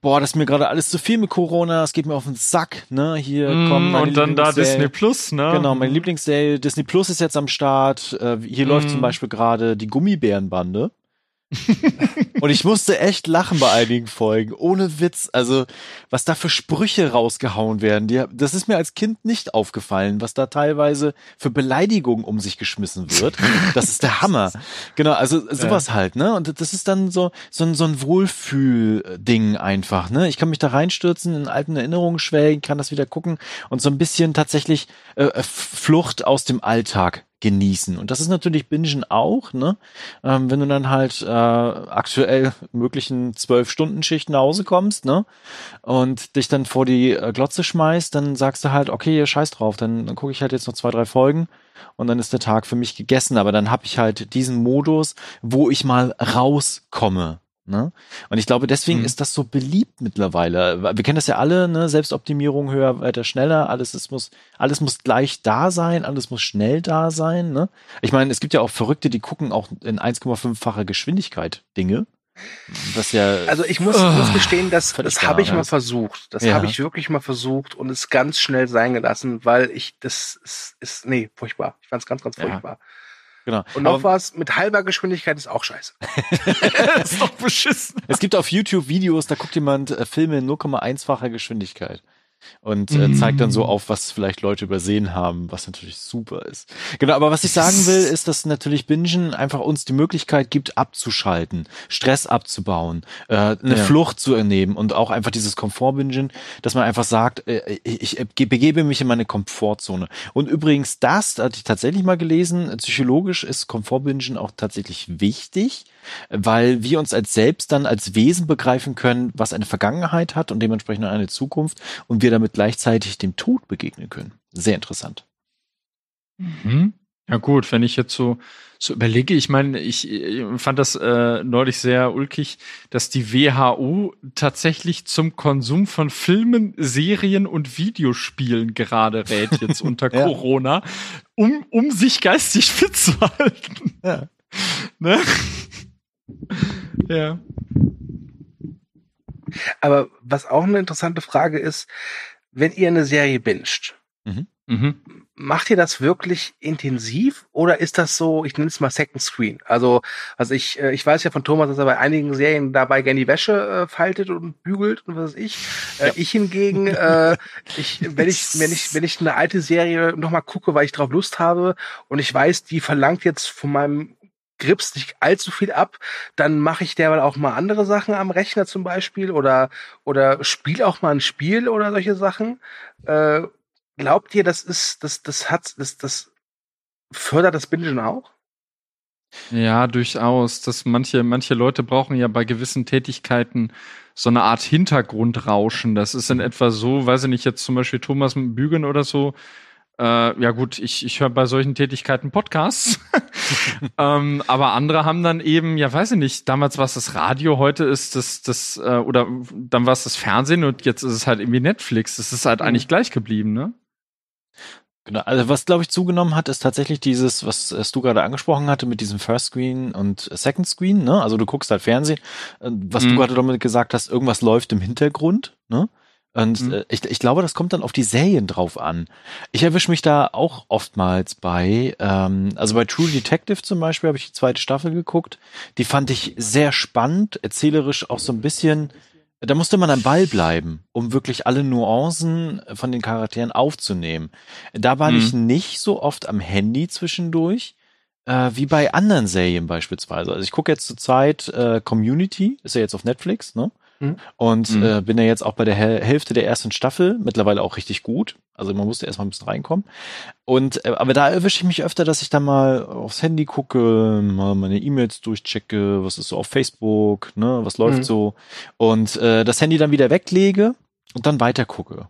boah, das ist mir gerade alles zu viel mit Corona, es geht mir auf den Sack, ne? Hier Mhm, kommen und dann da. Disney Plus, ne? Genau, meine Lieblingsserie Disney Plus ist jetzt am Start. Äh, hier läuft Mhm. zum Beispiel gerade die Gummibärenbande. Und ich musste echt lachen bei einigen Folgen, ohne Witz. Also, was da für Sprüche rausgehauen werden, die, das ist mir als Kind nicht aufgefallen, was da teilweise für Beleidigungen um sich geschmissen wird. Das ist der Hammer. Genau, also sowas halt, ne? Und das ist dann so, so ein, so ein Wohlfühl-Ding einfach, ne? Ich kann mich da reinstürzen, in alten Erinnerungen schwelgen, kann das wieder gucken und so ein bisschen tatsächlich äh, Flucht aus dem Alltag genießen. Und das ist natürlich Bingen auch, ne? Ähm, wenn du dann halt äh, aktuell möglichen zwölf Stunden Schichten nach Hause kommst, ne? Und dich dann vor die äh, Glotze schmeißt, dann sagst du halt, okay, scheiß drauf, dann, dann gucke ich halt jetzt noch zwei, drei Folgen und dann ist der Tag für mich gegessen. Aber dann habe ich halt diesen Modus, wo ich mal rauskomme. Ne? Und ich glaube, deswegen Mhm. ist das so beliebt mittlerweile. Wir kennen das ja alle, ne? Selbstoptimierung höher, weiter, schneller. Alles ist, muss, alles muss gleich da sein, alles muss schnell da sein. Ne? Ich meine, es gibt ja auch Verrückte, die gucken auch in 1,5-fache Geschwindigkeit Dinge. Was ja Also ich muss, Ah, muss gestehen, das, völlig das habe ich mal versucht. Das Ja. habe ich wirklich mal versucht und es ganz schnell sein gelassen, weil ich das ist, ist nee, furchtbar. Ich fand es ganz, ganz Ja. Genau. Und noch Aber was, mit halber Geschwindigkeit ist auch scheiße. das ist doch beschissen. es gibt auf YouTube Videos, da guckt jemand äh, Filme in 0,1-facher Geschwindigkeit. Und äh, zeigt dann so auf, was vielleicht Leute übersehen haben, was natürlich super ist. Genau, aber was ich sagen will, ist, dass natürlich Bingen einfach uns die Möglichkeit gibt, abzuschalten, Stress abzubauen, äh, eine Ja. Flucht zu ernehmen und auch einfach dieses Komfortbingen, dass man einfach sagt, äh, ich, ich begebe mich in meine Komfortzone. Und übrigens das, da hatte ich tatsächlich mal gelesen, psychologisch ist Komfortbingen auch tatsächlich wichtig, weil wir uns als selbst dann als Wesen begreifen können, was eine Vergangenheit hat und dementsprechend eine Zukunft und wir damit gleichzeitig dem Tod begegnen können. Sehr interessant. Mhm. Ja gut, wenn ich jetzt so, so überlege, ich meine, ich, ich fand das äh, neulich sehr ulkig, dass die WHO tatsächlich zum Konsum von Filmen, Serien und Videospielen gerade rät jetzt unter Ja. Corona, um, um sich geistig fit zu halten. Ja. Ne? ja. Aber was auch eine interessante Frage ist, wenn ihr eine Serie binscht, Mhm. macht ihr das wirklich intensiv oder ist das so, ich nenne es mal Second Screen? Also, also ich, äh, ich weiß ja von Thomas, dass er bei einigen Serien dabei gerne die Wäsche äh, faltet und bügelt und was weiß ich. Äh, Ich hingegen, äh, ich, wenn ich, wenn ich, wenn ich eine alte Serie nochmal gucke, weil ich drauf Lust habe und ich weiß, die verlangt jetzt von meinem Grips nicht allzu viel ab, dann mache ich derweil auch mal andere Sachen am Rechner zum Beispiel oder oder spiele auch mal ein Spiel oder solche Sachen. Äh, glaubt ihr, das ist, das, das hat, das, das fördert das Bingen auch? Ja, durchaus. Dass manche, manche Leute brauchen ja bei gewissen Tätigkeiten so eine Art Hintergrundrauschen. Das ist in etwa so, weiß ich nicht, jetzt zum Beispiel Thomas mit dem Bügeln oder so. Äh, ja gut, ich, ich höre bei solchen Tätigkeiten Podcasts. ähm, aber andere haben dann eben, ja weiß ich nicht, damals war es das Radio, heute ist das, das, äh, oder dann war es das Fernsehen und jetzt ist es halt irgendwie Netflix. Das ist halt Mhm. eigentlich gleich geblieben, ne? Genau, also was glaube ich zugenommen hat, ist tatsächlich dieses, was äh, du gerade angesprochen hatte mit diesem First Screen und Second Screen, ne? Also du guckst halt Fernsehen, äh, was du Mhm. gerade damit gesagt hast, irgendwas läuft im Hintergrund, ne? Und Mhm. äh, ich, ich glaube, das kommt dann auf die Serien drauf an. Ich erwische mich da auch oftmals bei, ähm, also bei True Detective zum Beispiel habe ich die zweite Staffel geguckt. Die fand ich sehr spannend, erzählerisch auch so ein bisschen. Da musste man am Ball bleiben, um wirklich alle Nuancen von den Charakteren aufzunehmen. Da war Mhm. ich nicht so oft am Handy zwischendurch, äh, wie bei anderen Serien beispielsweise. Also ich gucke jetzt zurzeit äh, Community, ist ja jetzt auf Netflix, ne? Mhm. Und Mhm. äh, bin ja jetzt auch bei der Häl- Hälfte der ersten Staffel, mittlerweile auch richtig gut. Also man musste erstmal ein bisschen reinkommen. Und äh, aber da erwische ich mich öfter, dass ich da mal aufs Handy gucke, mal meine E-Mails durchchecke, was ist so auf Facebook, ne, was läuft Mhm. so. Und äh, das Handy dann wieder weglege und dann weiter gucke.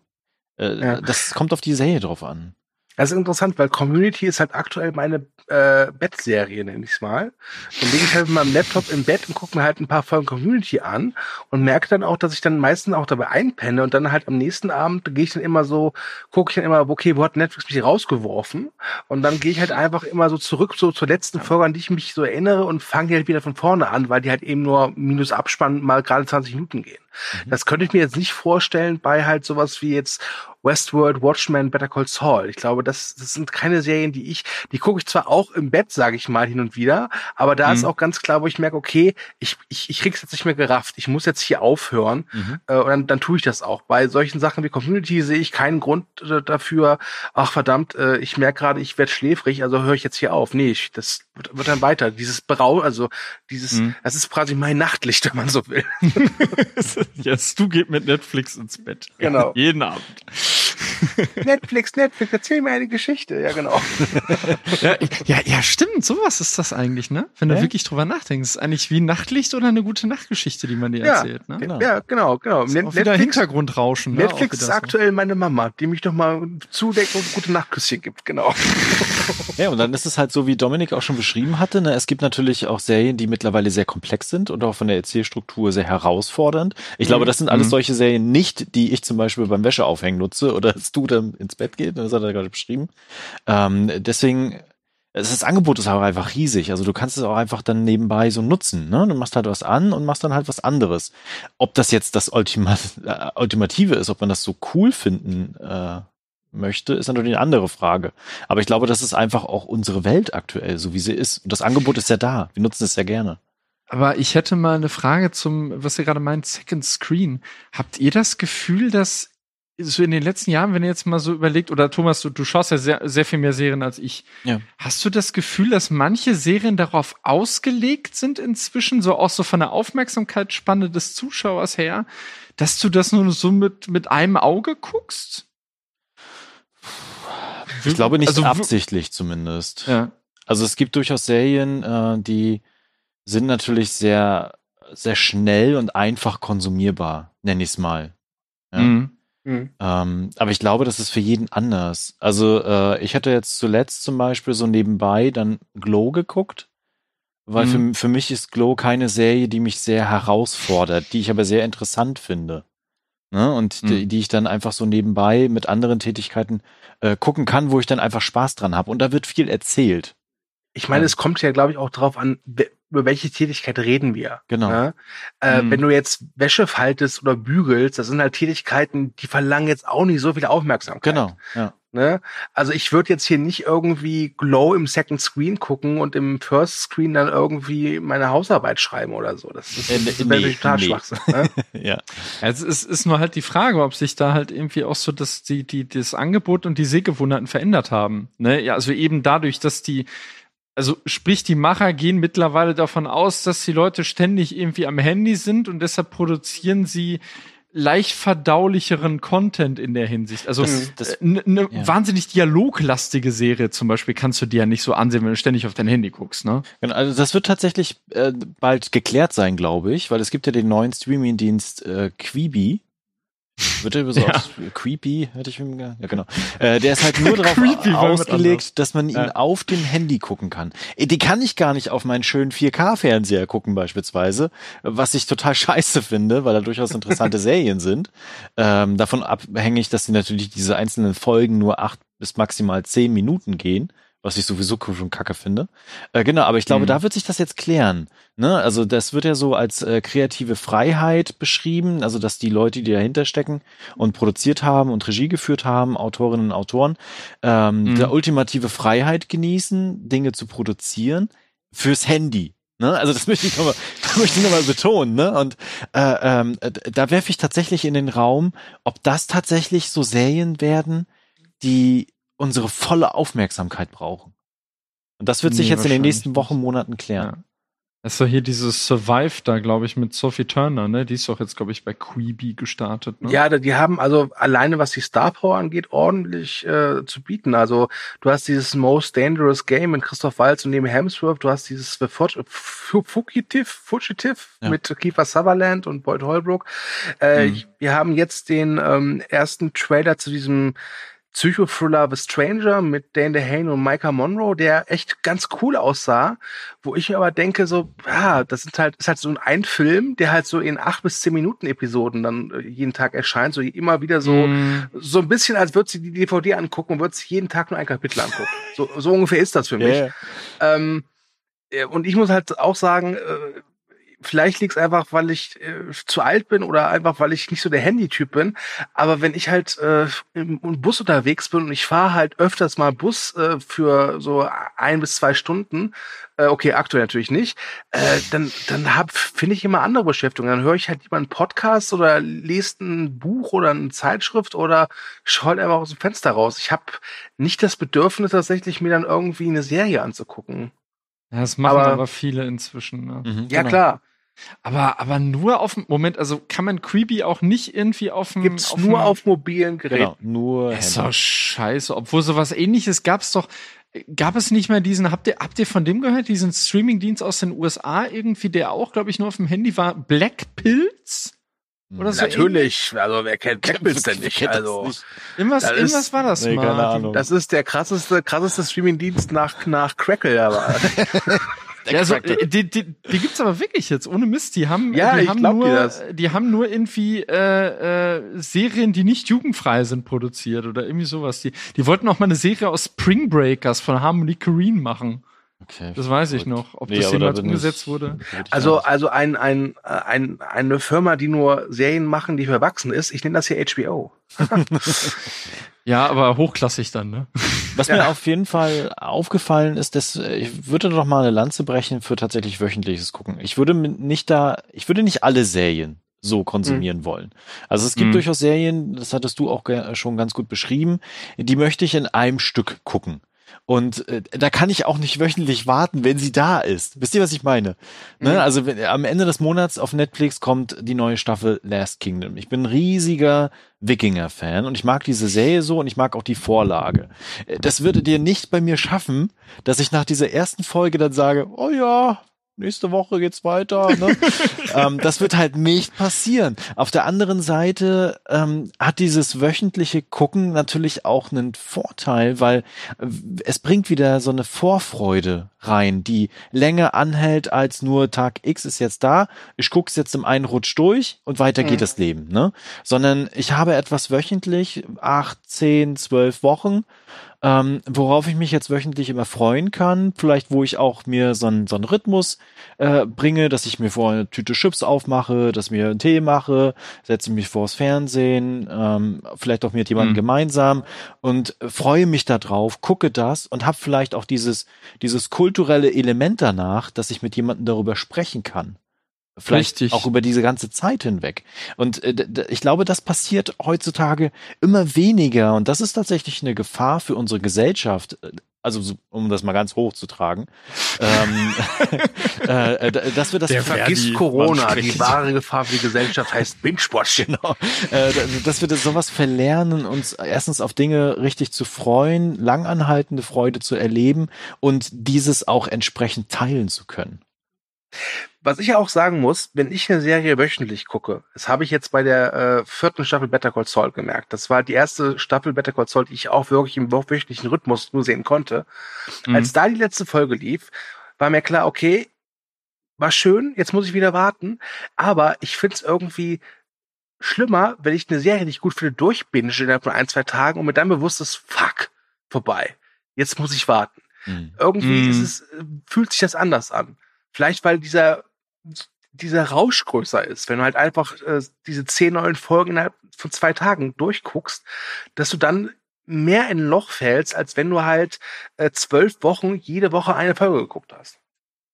Äh, Ja. Das kommt auf die Serie drauf an. Das ist interessant, weil Community ist halt aktuell meine äh, Bettserie, nenne ich es mal. Dann lege ich halt mit meinem Laptop im Bett und gucke mir halt ein paar Folgen Community an und merke dann auch, dass ich dann meistens auch dabei einpenne und dann halt am nächsten Abend gehe ich dann immer so, gucke ich dann immer, okay, wo hat Netflix mich rausgeworfen? Und dann gehe ich halt einfach immer so zurück so zur letzten Folge, an die ich mich so erinnere und fange die halt wieder von vorne an, weil die halt eben nur minus Abspann mal gerade 20 Minuten gehen. Das könnte ich mir jetzt nicht vorstellen bei halt sowas wie jetzt Westworld, Watchmen, Better Call Saul. Ich glaube, das, das sind keine Serien, die ich, die gucke ich zwar auch im Bett, sage ich mal, hin und wieder, aber da ist Mhm. auch ganz klar, wo ich merke, okay, ich, ich, ich krieg's jetzt nicht mehr gerafft. Ich muss jetzt hier aufhören äh, und dann, dann tue ich das auch. Bei solchen Sachen wie Community sehe ich keinen Grund äh, dafür, ach verdammt, äh, ich merke gerade, ich werde schläfrig, also höre ich jetzt hier auf. Nee, ich, das wird, wird dann weiter. Dieses Berau, also dieses, Mhm. das ist quasi mein Nachtlicht, wenn man so will. ja, Stu geht mit Netflix ins Bett. Genau. Jeden Abend. Netflix, Netflix, erzähl mir eine Geschichte. Ja, genau. Ja, ja, ja, stimmt. Sowas ist das eigentlich, ne? Wenn du wirklich drüber nachdenkst. Ist eigentlich wie ein Nachtlicht oder eine gute Nachtgeschichte, die man dir Ja. erzählt, ne? Genau. Ja, genau, genau. Ist Net auch wieder Netflix, Hintergrundrauschen. ne? Netflix ist so. aktuell meine Mama, die mich doch mal zudeckt und gute Nachtküsschen gibt, genau. Ja, und dann ist es halt so, wie Dominik auch schon beschrieben hatte. Ne? Es gibt natürlich auch Serien, die mittlerweile sehr komplex sind und auch von der Erzählstruktur sehr herausfordernd. Ich glaube, das sind alles Mhm. solche Serien nicht, die ich zum Beispiel beim Wäscheaufhängen nutze oder dass du dann ins Bett geht. Das hat er gerade beschrieben. Ähm, deswegen, es- das Angebot ist auch einfach riesig. Also du kannst es auch einfach dann nebenbei so nutzen. Ne? Du machst halt was an und machst dann halt was anderes. Ob das jetzt das Ultima äh, Ultimative ist, ob man das so cool finden äh, möchte, ist natürlich eine andere Frage. Aber ich glaube, das ist einfach auch unsere Welt aktuell, so wie sie ist. Und das Angebot ist ja da. Wir nutzen es ja gerne. Aber ich hätte mal eine Frage zum, was ihr gerade meint, Second Screen. Habt ihr das Gefühl, dass so in den letzten Jahren, wenn ihr jetzt mal so überlegt, oder Thomas, du, du schaust ja sehr, sehr viel mehr Serien als ich. Ja. Hast du das Gefühl, dass manche Serien darauf ausgelegt sind inzwischen, so auch so von der Aufmerksamkeitsspanne des Zuschauers her, dass du das nur so mit, mit einem Auge guckst? Ich glaube nicht Also, absichtlich zumindest. Ja. Also es gibt durchaus Serien, äh, die sind natürlich sehr, sehr schnell und einfach konsumierbar, nenne ich es mal. Ja. Mhm. Ähm, aber ich glaube, das ist für jeden anders. Also äh, ich hatte jetzt zuletzt zum Beispiel so nebenbei dann Glow geguckt, weil Mhm. für, für mich ist Glow keine Serie, die mich sehr herausfordert, die ich aber sehr interessant finde. Ne? Und die, Mhm. die ich dann einfach so nebenbei mit anderen Tätigkeiten äh, gucken kann, wo ich dann einfach Spaß dran habe. Und da wird viel erzählt. Ich meine, Ja. es kommt ja, glaube ich, auch drauf an, we- über welche Tätigkeit reden wir. Genau. Ne? Äh, Mhm. Wenn du jetzt Wäsche faltest oder bügelst, das sind halt Tätigkeiten, die verlangen jetzt auch nicht so viel Aufmerksamkeit. Genau. Ja. Ne? Also ich würde jetzt hier nicht irgendwie Glow im Second Screen gucken und im First Screen dann irgendwie meine Hausarbeit schreiben oder so. Das, das, Äh, das nee, wäre total nee. Schwachsinn. Ne? ja. Es ist, ist nur halt die Frage, ob sich da halt irgendwie auch so das, die, die, das Angebot und die Sehgewohnheiten verändert haben. Ne? Ja, also eben dadurch, dass die, also sprich, die Macher gehen mittlerweile davon aus, dass die Leute ständig irgendwie am Handy sind und deshalb produzieren sie leicht verdaulicheren Content in der Hinsicht. Also eine ne ja. wahnsinnig dialoglastige Serie zum Beispiel kannst du dir ja nicht so ansehen, wenn du ständig auf dein Handy guckst, ne? Genau, also das wird tatsächlich äh, bald geklärt sein, glaube ich, weil es gibt ja den neuen Streaming-Dienst äh, Quibi. Wird der so Ja. Creepy, hätte ich mir ge- ja genau. Äh, der ist halt nur darauf ausgelegt, dass man ihn Ja. auf dem Handy gucken kann. Äh, Die kann ich gar nicht auf meinen schönen 4K-Fernseher gucken beispielsweise, was ich total scheiße finde, weil da durchaus interessante Serien sind. Ähm, davon abhängig, dass sie natürlich diese einzelnen Folgen nur acht bis maximal zehn Minuten gehen was ich sowieso schon kacke finde. Äh, genau, aber ich glaube, mhm. da wird sich das jetzt klären. Ne? Also das wird ja so als äh, kreative Freiheit beschrieben, also dass die Leute, die dahinter stecken und produziert haben und Regie geführt haben, Autorinnen und Autoren, ähm, mhm. der ultimative Freiheit genießen, Dinge zu produzieren fürs Handy. Ne? Also das möchte ich nochmal, möchte ich nochmal betonen. Ne? Und äh, ähm, da werfe ich tatsächlich in den Raum, ob das tatsächlich so Serien werden, die unsere volle Aufmerksamkeit brauchen. Und das wird sich nee, jetzt in den nächsten Wochen, Monaten klären. Ja. Ist doch hier dieses Survive da, glaube ich, mit Sophie Turner, ne? Die ist doch jetzt, glaube ich, bei Queeby gestartet. Ne? Ja, die haben also alleine, was die Star Power angeht, ordentlich äh, zu bieten. Also du hast dieses Most Dangerous Game mit Christoph Waltz und neben Hemsworth, du hast dieses The Fugitive, Fugitive ja. mit Kiefer Sutherland und Boyd Holbrook. Äh, mhm. Wir haben jetzt den ähm, ersten Trailer zu diesem Psychothriller The Stranger mit Dan DeHane und Micah Monroe, der echt ganz cool aussah, wo ich mir aber denke, so, ja, das sind halt, ist halt so ein Film, der halt so in acht bis zehn Minuten Episoden dann äh, jeden Tag erscheint, so immer wieder so, mm. so ein bisschen, als würde sie die DVD angucken und würde sich jeden Tag nur ein Kapitel angucken. So, so ungefähr ist das für mich. Yeah. Ähm, äh, und ich muss halt auch sagen, äh, Vielleicht liegt es einfach, weil ich äh, zu alt bin oder einfach, weil ich nicht so der Handy-Typ bin. Aber wenn ich halt äh, im, im Bus unterwegs bin und ich fahre halt öfters mal Bus äh, für so ein bis zwei Stunden, äh, okay, aktuell natürlich nicht, äh, dann, dann hab, finde ich immer andere Beschäftigungen. Dann höre ich halt lieber einen Podcast oder lese ein Buch oder eine Zeitschrift oder schaue halt einfach aus dem Fenster raus. Ich habe nicht das Bedürfnis, tatsächlich mir dann irgendwie eine Serie anzugucken. Ja, das machen aber, aber viele inzwischen. Ne? Mhm, ja, genau. klar. Aber, aber nur auf dem Moment, also kann man Creepy auch nicht irgendwie auf dem. Gibt's auf nur auf mobilen Geräten. Genau, nur. Ist doch scheiße. Obwohl sowas ähnliches gab's doch. Gab es nicht mehr diesen, habt ihr, habt ihr von dem gehört, diesen Streamingdienst aus den USA irgendwie, der auch, glaube ich, nur auf dem Handy war? Black Pills? Oder so Natürlich, ähnlich? also wer kennt Black Pills denn nicht? Also nicht. Irgendwas, irgendwas war das nee, mal. Keine Ahnung. Das ist der krasseste, krasseste Streamingdienst nach, nach Crackle, aber. Ja, also, die, die, die gibt's aber wirklich jetzt, ohne Mist. Die haben, ja, die haben nur, das. die haben nur irgendwie äh, äh, Serien, die nicht jugendfrei sind, produziert oder irgendwie sowas. Die, die wollten auch mal eine Serie aus Spring Breakers von Harmony Korine machen. Okay, das weiß ich noch, ob nee, das jemals umgesetzt wurde. Also, also ein, ein, ein, eine Firma, die nur Serien machen, die für Erwachsene ist, ich nenne das hier HBO. Ja, aber hochklassig dann, ne? Was ja. mir auf jeden Fall aufgefallen ist, dass ich würde doch mal eine Lanze brechen für tatsächlich wöchentliches Gucken. Ich würde nicht da, ich würde nicht alle Serien so konsumieren mhm. wollen. Also es gibt mhm. durchaus Serien, das hattest du auch schon ganz gut beschrieben, die möchte ich in einem Stück gucken. Und äh, da kann ich auch nicht wöchentlich warten, wenn sie da ist. Wisst ihr, was ich meine? Ne? Mhm. Also wenn, am Ende des Monats auf Netflix kommt die neue Staffel Last Kingdom. Ich bin ein riesiger Wikinger-Fan und ich mag diese Serie so und ich mag auch die Vorlage. Äh, das würde dir nicht bei mir schaffen, dass ich nach dieser ersten Folge dann sage, oh ja, nächste Woche geht's weiter. Ne? ähm, das wird halt nicht passieren. Auf der anderen Seite ähm, hat dieses wöchentliche Gucken natürlich auch einen Vorteil, weil äh, es bringt wieder so eine Vorfreude rein, die länger anhält als nur Tag X ist jetzt da, ich guck's jetzt im einen Rutsch durch und weiter geht mhm. das Leben, ne? Sondern ich habe etwas wöchentlich, acht, zehn, zwölf Wochen, ähm, worauf ich mich jetzt wöchentlich immer freuen kann, vielleicht wo ich auch mir so einen, so einen Rhythmus äh, bringe, dass ich mir vor eine Tüte Chips aufmache, dass mir einen Tee mache, setze mich vors Fernsehen, ähm, vielleicht auch mit jemandem mhm. gemeinsam und freue mich da drauf, gucke das und habe vielleicht auch dieses, dieses kulturelle Element danach, dass ich mit jemandem darüber sprechen kann. Vielleicht Richtig. auch über diese ganze Zeit hinweg. Und äh, ich glaube, das passiert heutzutage immer weniger. Und das ist tatsächlich eine Gefahr für unsere Gesellschaft. Also, um das mal ganz hoch zu tragen. ähm, äh, äh dass wir das Der vergisst Corona. Die wahre Gefahr für die Gesellschaft heißt Binge-Watch. Genau. Äh, dass wir das sowas verlernen, uns erstens auf Dinge richtig zu freuen, langanhaltende Freude zu erleben und dieses auch entsprechend teilen zu können. Was ich auch sagen muss, wenn ich eine Serie wöchentlich gucke, das habe ich jetzt bei der äh, vierten Staffel Better Call Saul gemerkt. Das war die erste Staffel Better Call Saul, die ich auch wirklich im wöchentlichen Rhythmus nur sehen konnte. Mhm. Als da die letzte Folge lief, war mir klar, okay, war schön, jetzt muss ich wieder warten. Aber ich finde es irgendwie schlimmer, wenn ich eine Serie, die ich gut finde, durchbinge innerhalb von ein, zwei Tagen und mir dann bewusst ist, fuck, vorbei. Jetzt muss ich warten. Mhm. Irgendwie Mhm. es, fühlt sich das anders an. Vielleicht, weil dieser, dieser Rausch größer ist, wenn du halt einfach äh, diese zehn neuen Folgen innerhalb von zwei Tagen durchguckst, dass du dann mehr in ein Loch fällst, als wenn du halt äh, zwölf Wochen jede Woche eine Folge geguckt hast.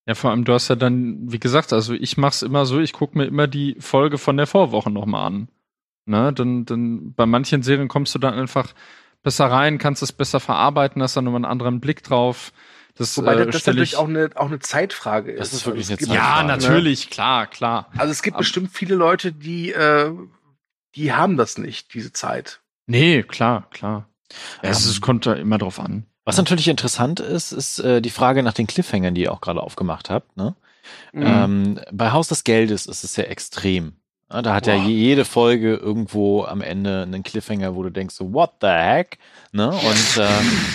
Ja, vor allem, du hast ja dann, wie gesagt, also ich mach's immer so, ich gucke mir immer die Folge von der Vorwoche nochmal an. Ne, dann, dann bei manchen Serien kommst du dann einfach besser rein, kannst es besser verarbeiten, hast dann nochmal einen anderen Blick drauf. Das, Wobei äh, das natürlich ich, auch eine, auch eine Zeitfrage ist. Das ist wirklich Also es eine gibt- Ja, Zeitfrage, ne? natürlich, klar, klar. Also es gibt Aber- bestimmt viele Leute, die, äh, die haben das nicht, diese Zeit. Nee, klar, klar. Ja, es Ähm, ist- kommt da immer drauf an. Was natürlich interessant ist, ist äh, die Frage nach den Cliffhangern, die ihr auch gerade aufgemacht habt. Ne? Mhm. Ähm, bei Haus des Geldes ist es ja extrem. Ja, da hat ja Boah. je- jede Folge irgendwo am Ende einen Cliffhanger, wo du denkst, so, what the heck? Ne? Und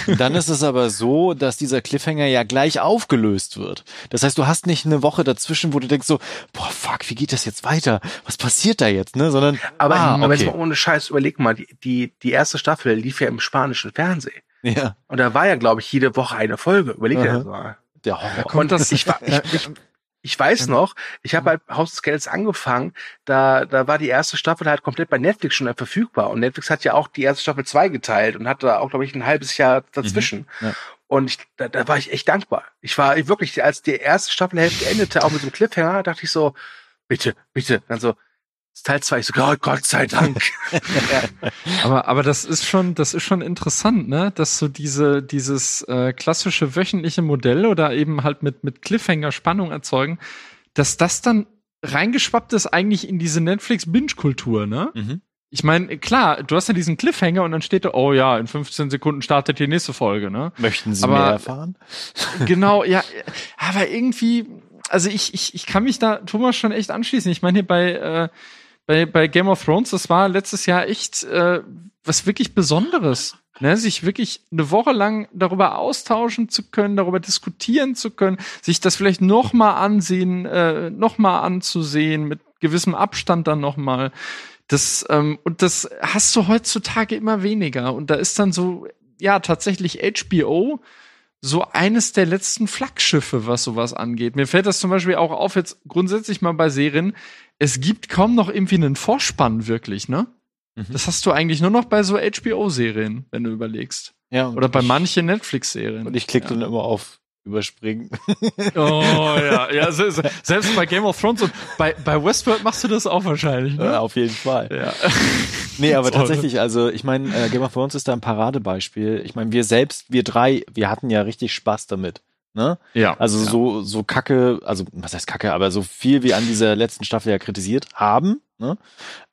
äh, dann ist es aber so, dass dieser Cliffhanger ja gleich aufgelöst wird. Das heißt, du hast nicht eine Woche dazwischen, wo du denkst so, boah, fuck, wie geht das jetzt weiter? Was passiert da jetzt? Ne? Sondern, Aber, ah, aber jetzt okay. mal ohne Scheiß, überleg mal, die, die, die erste Staffel lief ja im spanischen Fernsehen. ja, Und da war ja, glaube ich, jede Woche eine Folge. Überleg dir das mal. der Horror. Und das, ich, war- ich, ich, ich weiß noch, ich habe halt Haus des Geldes angefangen, da, da war die erste Staffel halt komplett bei Netflix schon verfügbar. Und Netflix hat ja auch die erste Staffel zwei geteilt und hatte da auch, glaube ich, ein halbes Jahr dazwischen. Mhm, ja. Und ich, da, da war ich echt dankbar. Ich war wirklich, als die erste Staffelhälfte endete, auch mit so einem Cliffhanger, dachte ich so, bitte, bitte. Dann so, Teil zwei. Ich so, oh, Gott sei Dank. Aber, aber das ist schon, das ist schon interessant, ne? Dass so diese, dieses äh, klassische wöchentliche Modell oder eben halt mit, mit Cliffhanger Spannung erzeugen, dass das dann reingeschwappt ist eigentlich in diese Netflix-Binge-Kultur, ne? Mhm. Ich meine, klar, du hast ja diesen Cliffhanger und dann steht da, oh ja, in 15 Sekunden startet die nächste Folge, ne? Möchten Sie Aber- mehr erfahren? genau, ja, aber irgendwie, also ich, ich, ich kann mich da Thomas schon echt anschließen. Ich meine hier bei, äh, bei, bei Game of Thrones, das war letztes Jahr echt äh, was wirklich Besonderes. Ne, sich wirklich eine Woche lang darüber austauschen zu können, darüber diskutieren zu können, sich das vielleicht noch mal ansehen, äh, noch mal anzusehen, mit gewissem Abstand dann noch mal. Das ähm, und das hast du heutzutage immer weniger. Und da ist dann so, ja tatsächlich HBO so eines der letzten Flaggschiffe, was sowas angeht. Mir fällt das zum Beispiel auch auf, jetzt grundsätzlich mal bei Serien, es gibt kaum noch irgendwie einen Vorspann wirklich, ne? Mhm. Das hast du eigentlich nur noch bei so HBO-Serien, wenn du überlegst. Ja, Oder bei manchen Netflix-Serien. Und ich klicke ja. dann immer auf Überspringen. Oh ja, ja, se- se- selbst bei Game of Thrones und bei, bei Westworld machst du das auch wahrscheinlich, Ja, ne? auf jeden Fall. Ja. Nee, aber tatsächlich, also ich meine, äh, Game of Thrones ist da ein Paradebeispiel. Ich meine, wir selbst, wir drei, wir hatten ja richtig Spaß damit. Ne? ja. Also ja. so, so kacke, also was heißt kacke, aber so viel wir an dieser letzten Staffel ja kritisiert haben, ne?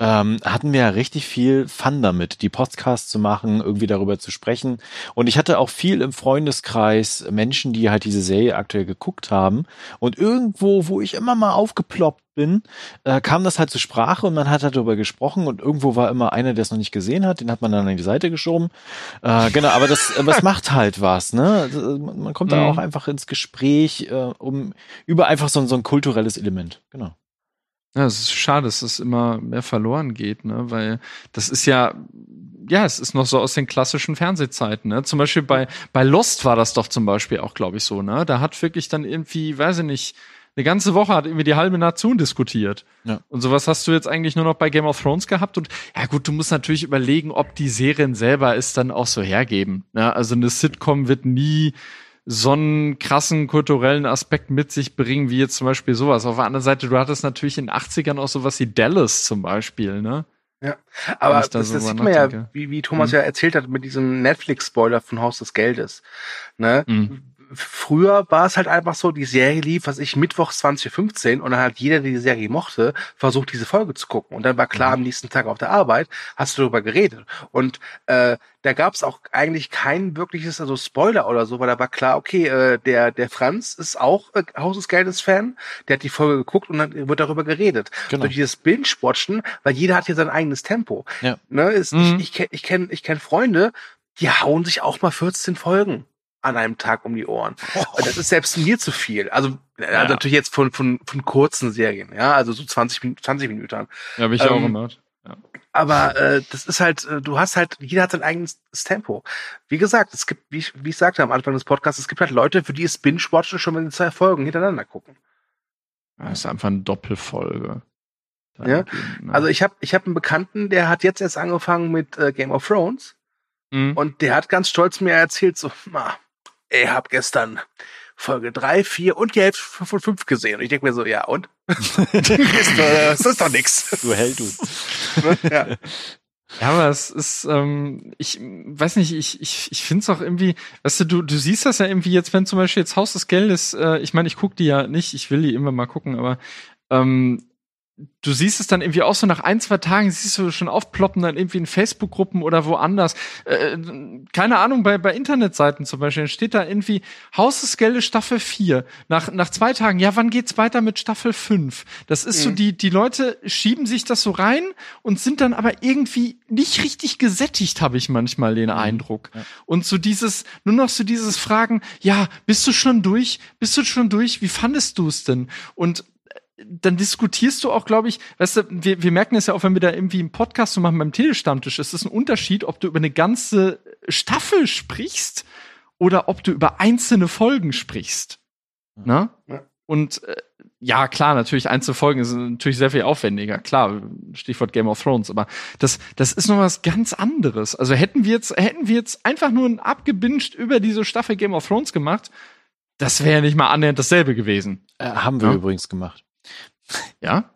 ähm, hatten wir ja richtig viel Fun damit, die Podcasts zu machen, irgendwie darüber zu sprechen. Und ich hatte auch viel im Freundeskreis Menschen, die halt diese Serie aktuell geguckt haben. Und irgendwo, wo ich immer mal aufgeploppt bin, äh, kam das halt zur Sprache und man hat halt darüber gesprochen und irgendwo war immer einer, der es noch nicht gesehen hat, den hat man dann an die Seite geschoben. Äh, genau, aber das, aber es macht halt was, ne? Man man kommt da Mhm. auch einfach ins Gespräch äh, um über einfach so, so ein kulturelles Element. Genau. Ja, es ist schade, dass es immer mehr verloren geht, ne? Weil das ist ja, ja, es ist noch so aus den klassischen Fernsehzeiten, ne? Zum Beispiel bei, bei Lost war das doch zum Beispiel auch, glaube ich, so, ne? Da hat wirklich dann irgendwie, weiß ich nicht, eine ganze Woche hat irgendwie die halbe Nation diskutiert. Ja. Und sowas hast du jetzt eigentlich nur noch bei Game of Thrones gehabt. Und ja gut, du musst natürlich überlegen, ob die Serien selber es dann auch so hergeben. Ne? Also eine Sitcom wird nie so einen krassen kulturellen Aspekt mit sich bringen, wie jetzt zum Beispiel sowas. Auf der anderen Seite, du hattest natürlich in den 80ern auch sowas wie Dallas zum Beispiel, ne? Aber ich da das, das sieht man ja, wie, wie Thomas Mhm. ja erzählt hat, mit diesem Netflix-Spoiler von Haus des Geldes. Ne? Mhm. Früher war es halt einfach so, die Serie lief, was ich, Mittwochs 2015 und dann hat jeder, der die Serie mochte, versucht, diese Folge zu gucken. Und dann war klar, am nächsten Tag auf der Arbeit hast du darüber geredet. Und äh, da gab es auch eigentlich kein wirkliches, also Spoiler oder so, weil da war klar, okay, äh, der, der Franz ist auch äh, Haus des Geldes Fan, der hat die Folge geguckt und dann wird darüber geredet. Genau. Durch dieses Binge-Watchen, weil jeder hat ja sein eigenes Tempo. Ja. Ne, ist, Mhm. Ich, ich kenne ich kenn, ich kenn Freunde, die hauen sich auch mal 14 Folgen an einem Tag um die Ohren. Und Das ist selbst mir zu viel. Also, äh, Ja. natürlich jetzt von, von, von kurzen Serien, ja, also so 20, Min- 20 Minuten. Ja, habe ich Ähm, auch gemacht. Aber äh, das ist halt, äh, du hast halt, jeder hat sein eigenes Tempo. Wie gesagt, es gibt, wie ich, wie ich sagte am Anfang des Podcasts, es gibt halt Leute, für die ist Binge-Watchen schon, wenn sie zwei Folgen hintereinander gucken. Das ist einfach eine Doppelfolge. Ja? Ne? Also ich habe ich hab einen Bekannten, der hat jetzt erst angefangen mit äh, Game of Thrones mhm. und der hat ganz stolz mir erzählt, so, na, ich hab gestern Folge 3, 4 und die Hälfte von 5 gesehen. Und ich denke mir so, ja, und? das ist doch nix. Du hältst du. ja. Ja, aber es ist, ähm, ich weiß nicht, ich, ich, ich finde es auch irgendwie, weißt du, du, du siehst das ja irgendwie jetzt, wenn zum Beispiel jetzt Haus des Geldes, äh, ich meine, ich gucke die ja nicht, ich will die immer mal gucken, aber ähm, du siehst es dann irgendwie auch so nach ein, zwei Tagen, siehst du schon aufploppen, dann irgendwie in Facebook-Gruppen oder woanders. Äh, keine Ahnung, bei, bei Internetseiten zum Beispiel, dann steht da irgendwie Haus des Geldes Staffel 4. Nach, nach zwei Tagen, ja, wann geht's weiter mit Staffel 5? Das ist mhm. so, die, die Leute schieben sich das so rein und sind dann aber irgendwie nicht richtig gesättigt, habe ich manchmal den mhm. Eindruck. Ja. Und so dieses, nur noch so dieses Fragen, ja, bist du schon durch? Bist du schon durch? Wie fandest du es denn? Und dann diskutierst du auch, glaube ich, weißt du, wir, wir merken es ja auch, wenn wir da irgendwie einen Podcast so machen beim Telestammtisch, ist es ein Unterschied, ob du über eine ganze Staffel sprichst oder ob du über einzelne Folgen sprichst. Ne? Ja. Und äh, ja, klar, natürlich einzelne Folgen sind natürlich sehr viel aufwendiger. Klar, Stichwort Game of Thrones, aber das, das ist noch was ganz anderes. Also hätten wir jetzt, hätten wir jetzt einfach nur ein abgebinscht über diese Staffel Game of Thrones gemacht, das wäre nicht mal annähernd dasselbe gewesen. Äh, haben wir ja? übrigens gemacht. Ja?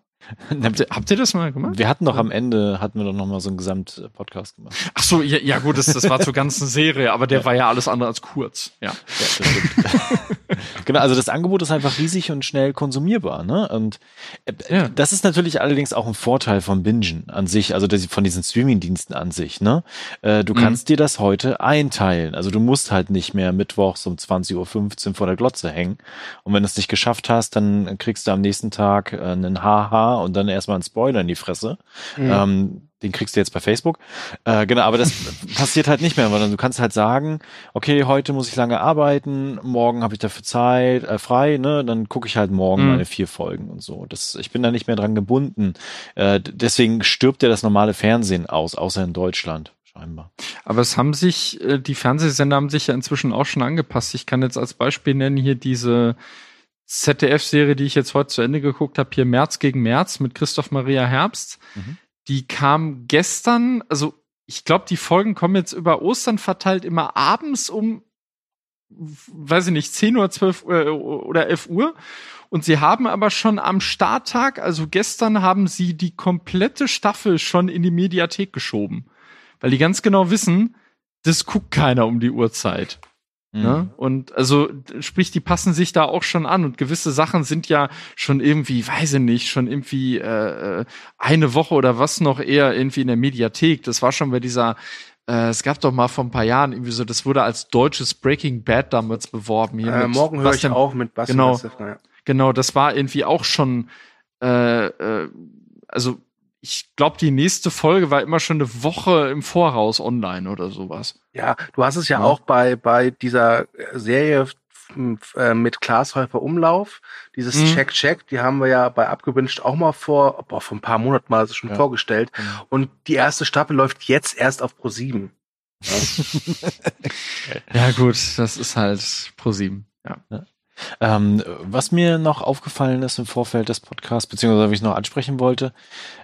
habt, ihr, habt ihr das mal gemacht? Wir hatten doch am Ende, hatten wir doch noch mal so einen Gesamt-Podcast gemacht. Ach so, ja, ja gut, das, das war zur ganzen Serie, aber der ja. war ja alles andere als kurz. Ja, ja das stimmt. genau, also das Angebot ist einfach riesig und schnell konsumierbar. Ne? Und äh, ja. das ist natürlich allerdings auch ein Vorteil von Bingen an sich, also von diesen Streaming-Diensten an sich. Ne? Äh, du mhm. kannst dir das heute einteilen. Also du musst halt nicht mehr mittwochs um 20.15 Uhr vor der Glotze hängen. Und wenn du es nicht geschafft hast, dann kriegst du am nächsten Tag äh, einen Haha und dann erstmal einen Spoiler in die Fresse. Mhm. Ähm, den kriegst du jetzt bei Facebook. Äh, genau, aber das passiert halt nicht mehr, weil du kannst halt sagen, okay, heute muss ich lange arbeiten, morgen habe ich dafür Zeit, äh, frei, ne? Dann gucke ich halt morgen mhm. meine vier Folgen und so. Das, ich bin da nicht mehr dran gebunden. Äh, deswegen stirbt ja das normale Fernsehen aus, außer in Deutschland. Scheinbar. Aber es haben sich, äh, die Fernsehsender haben sich ja inzwischen auch schon angepasst. Ich kann jetzt als Beispiel nennen hier diese ZDF-Serie, die ich jetzt heute zu Ende geguckt habe, hier März gegen März mit Christoph Maria Herbst. Mhm. Die kam gestern, also ich glaube, die Folgen kommen jetzt über Ostern verteilt immer abends um, weiß ich nicht, 10 oder 12 äh, oder 11 Uhr. Und sie haben aber schon am Starttag, also gestern haben sie die komplette Staffel schon in die Mediathek geschoben. Weil die ganz genau wissen, das guckt keiner um die Uhrzeit. Ne? Mhm. Ne? Und also, sprich, die passen sich da auch schon an und gewisse Sachen sind ja schon irgendwie, weiß ich nicht, schon irgendwie äh, äh, eine Woche oder was noch eher irgendwie in der Mediathek. Das war schon bei dieser äh, es gab doch mal vor ein paar Jahren irgendwie so, das wurde als deutsches Breaking Bad damals beworben. Hier äh, morgen höre ich auch mit Bastian genau, ja. genau, das war irgendwie auch schon, äh, äh, also ich glaube, die nächste Folge war immer schon eine Woche im Voraus online oder sowas. Ja, du hast es ja, ja. auch bei, bei dieser Serie äh, mit Klaas Häufer Umlauf, dieses mhm. Check Check, die haben wir ja bei Abgewünscht auch mal vor, boah, vor ein paar Monaten mal schon ja. vorgestellt. Mhm. Und die erste Staffel läuft jetzt erst auf Pro 7. Ja. ja gut, das ist halt Pro 7. Ja. Ähm, was mir noch aufgefallen ist im Vorfeld des Podcasts, beziehungsweise wie ich noch ansprechen wollte,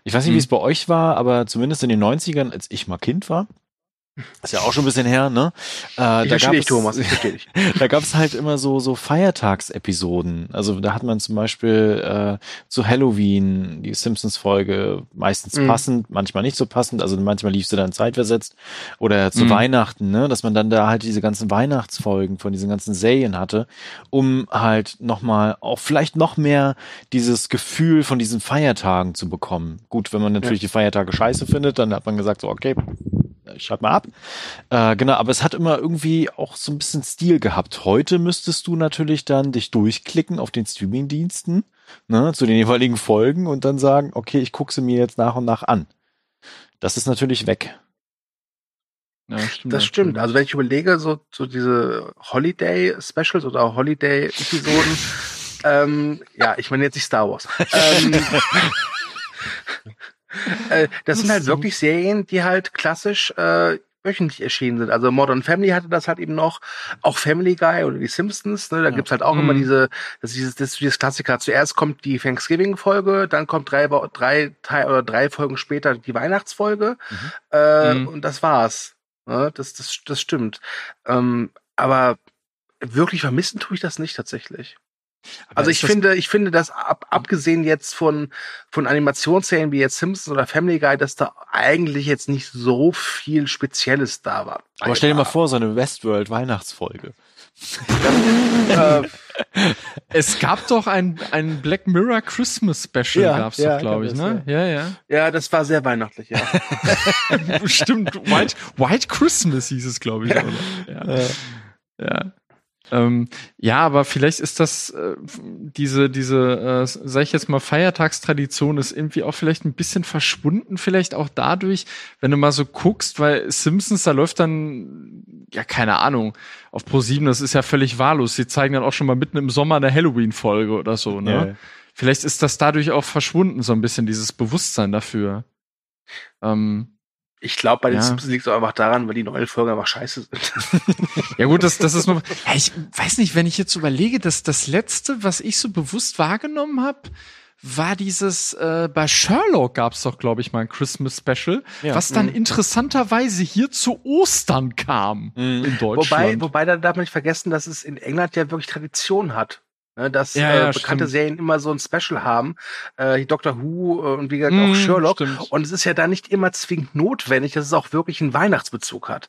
ich weiß nicht, hm. wie es bei euch war, aber zumindest in den 90ern, als ich mal Kind war, ist ja auch schon ein bisschen her, ne? Äh, ich da verstehe dich, Thomas, ich verstehe dich. da gab es halt immer so so Feiertagsepisoden. Also da hat man zum Beispiel äh, zu Halloween die Simpsons-Folge meistens mhm. passend, manchmal nicht so passend. Also manchmal lief sie dann zeitversetzt oder zu mhm. Weihnachten, ne? Dass man dann da halt diese ganzen Weihnachtsfolgen von diesen ganzen Serien hatte, um halt nochmal auch vielleicht noch mehr dieses Gefühl von diesen Feiertagen zu bekommen. Gut, wenn man natürlich ja. die Feiertage scheiße findet, dann hat man gesagt so okay, ich schalt mal ab. Äh, genau, aber es hat immer irgendwie auch so ein bisschen Stil gehabt. Heute müsstest du natürlich dann dich durchklicken auf den Streamingdiensten, ne, zu den jeweiligen Folgen und dann sagen, okay, ich gucke sie mir jetzt nach und nach an. Das ist natürlich weg. Ja, stimmt, das stimmt. Also wenn ich überlege, so, so diese Holiday-Specials oder Holiday-Episoden, ähm, ja, ich meine jetzt nicht Star Wars. ähm, äh, das sind halt wirklich Serien, die halt klassisch äh, wöchentlich erschienen sind. Also Modern Family hatte das halt eben noch, auch Family Guy oder die Simpsons, ne, da ja. gibt's halt auch mhm. immer diese, das ist dieses, das ist dieses Klassiker. Zuerst kommt die Thanksgiving-Folge, dann kommt drei, drei Teil oder drei Folgen später die Weihnachtsfolge mhm. Äh, mhm. und das war's. Ne? Das, das, das stimmt. Ähm, aber wirklich vermissen tue ich das nicht tatsächlich. Aber also ich finde, ich finde, dass ab, abgesehen jetzt von, von Animationsserien wie jetzt Simpsons oder Family Guy, dass da eigentlich jetzt nicht so viel Spezielles da war. Aber stell dir mal vor, so eine Westworld Weihnachtsfolge. äh, es gab doch ein, ein Black Mirror Christmas Special, ja, gab's ja, doch, glaube ich, ne? Ja. ja, ja. Ja, das war sehr weihnachtlich, ja. Stimmt, White, White Christmas hieß es, glaube ich. Ja. ja. ja. Ähm, ja, aber vielleicht ist das äh, diese diese, äh, sag ich jetzt mal Feiertagstradition ist irgendwie auch vielleicht ein bisschen verschwunden, vielleicht auch dadurch, wenn du mal so guckst, weil Simpsons da läuft dann ja keine Ahnung auf Pro 7, das ist ja völlig wahllos. Sie zeigen dann auch schon mal mitten im Sommer eine Halloween Folge oder so, ne? Ja. Vielleicht ist das dadurch auch verschwunden so ein bisschen dieses Bewusstsein dafür. Ähm, ich glaube, bei den ja. Simpsons liegt es einfach daran, weil die neuen Folgen einfach scheiße sind. ja gut, das, das ist nur. Ja, ich weiß nicht, wenn ich jetzt überlege, dass das letzte, was ich so bewusst wahrgenommen habe, war dieses, äh, bei Sherlock gab es doch, glaube ich, mal ein Christmas Special, ja. was dann mhm. interessanterweise hier zu Ostern kam mhm. in Deutschland. Wobei, wobei da darf man nicht vergessen, dass es in England ja wirklich Tradition hat. Ne, dass ja, ja, äh, bekannte stimmt. Serien immer so ein Special haben, äh, Doctor Who äh, und wie gesagt auch mm, Sherlock. Stimmt. Und es ist ja da nicht immer zwingend notwendig, dass es auch wirklich einen Weihnachtsbezug hat.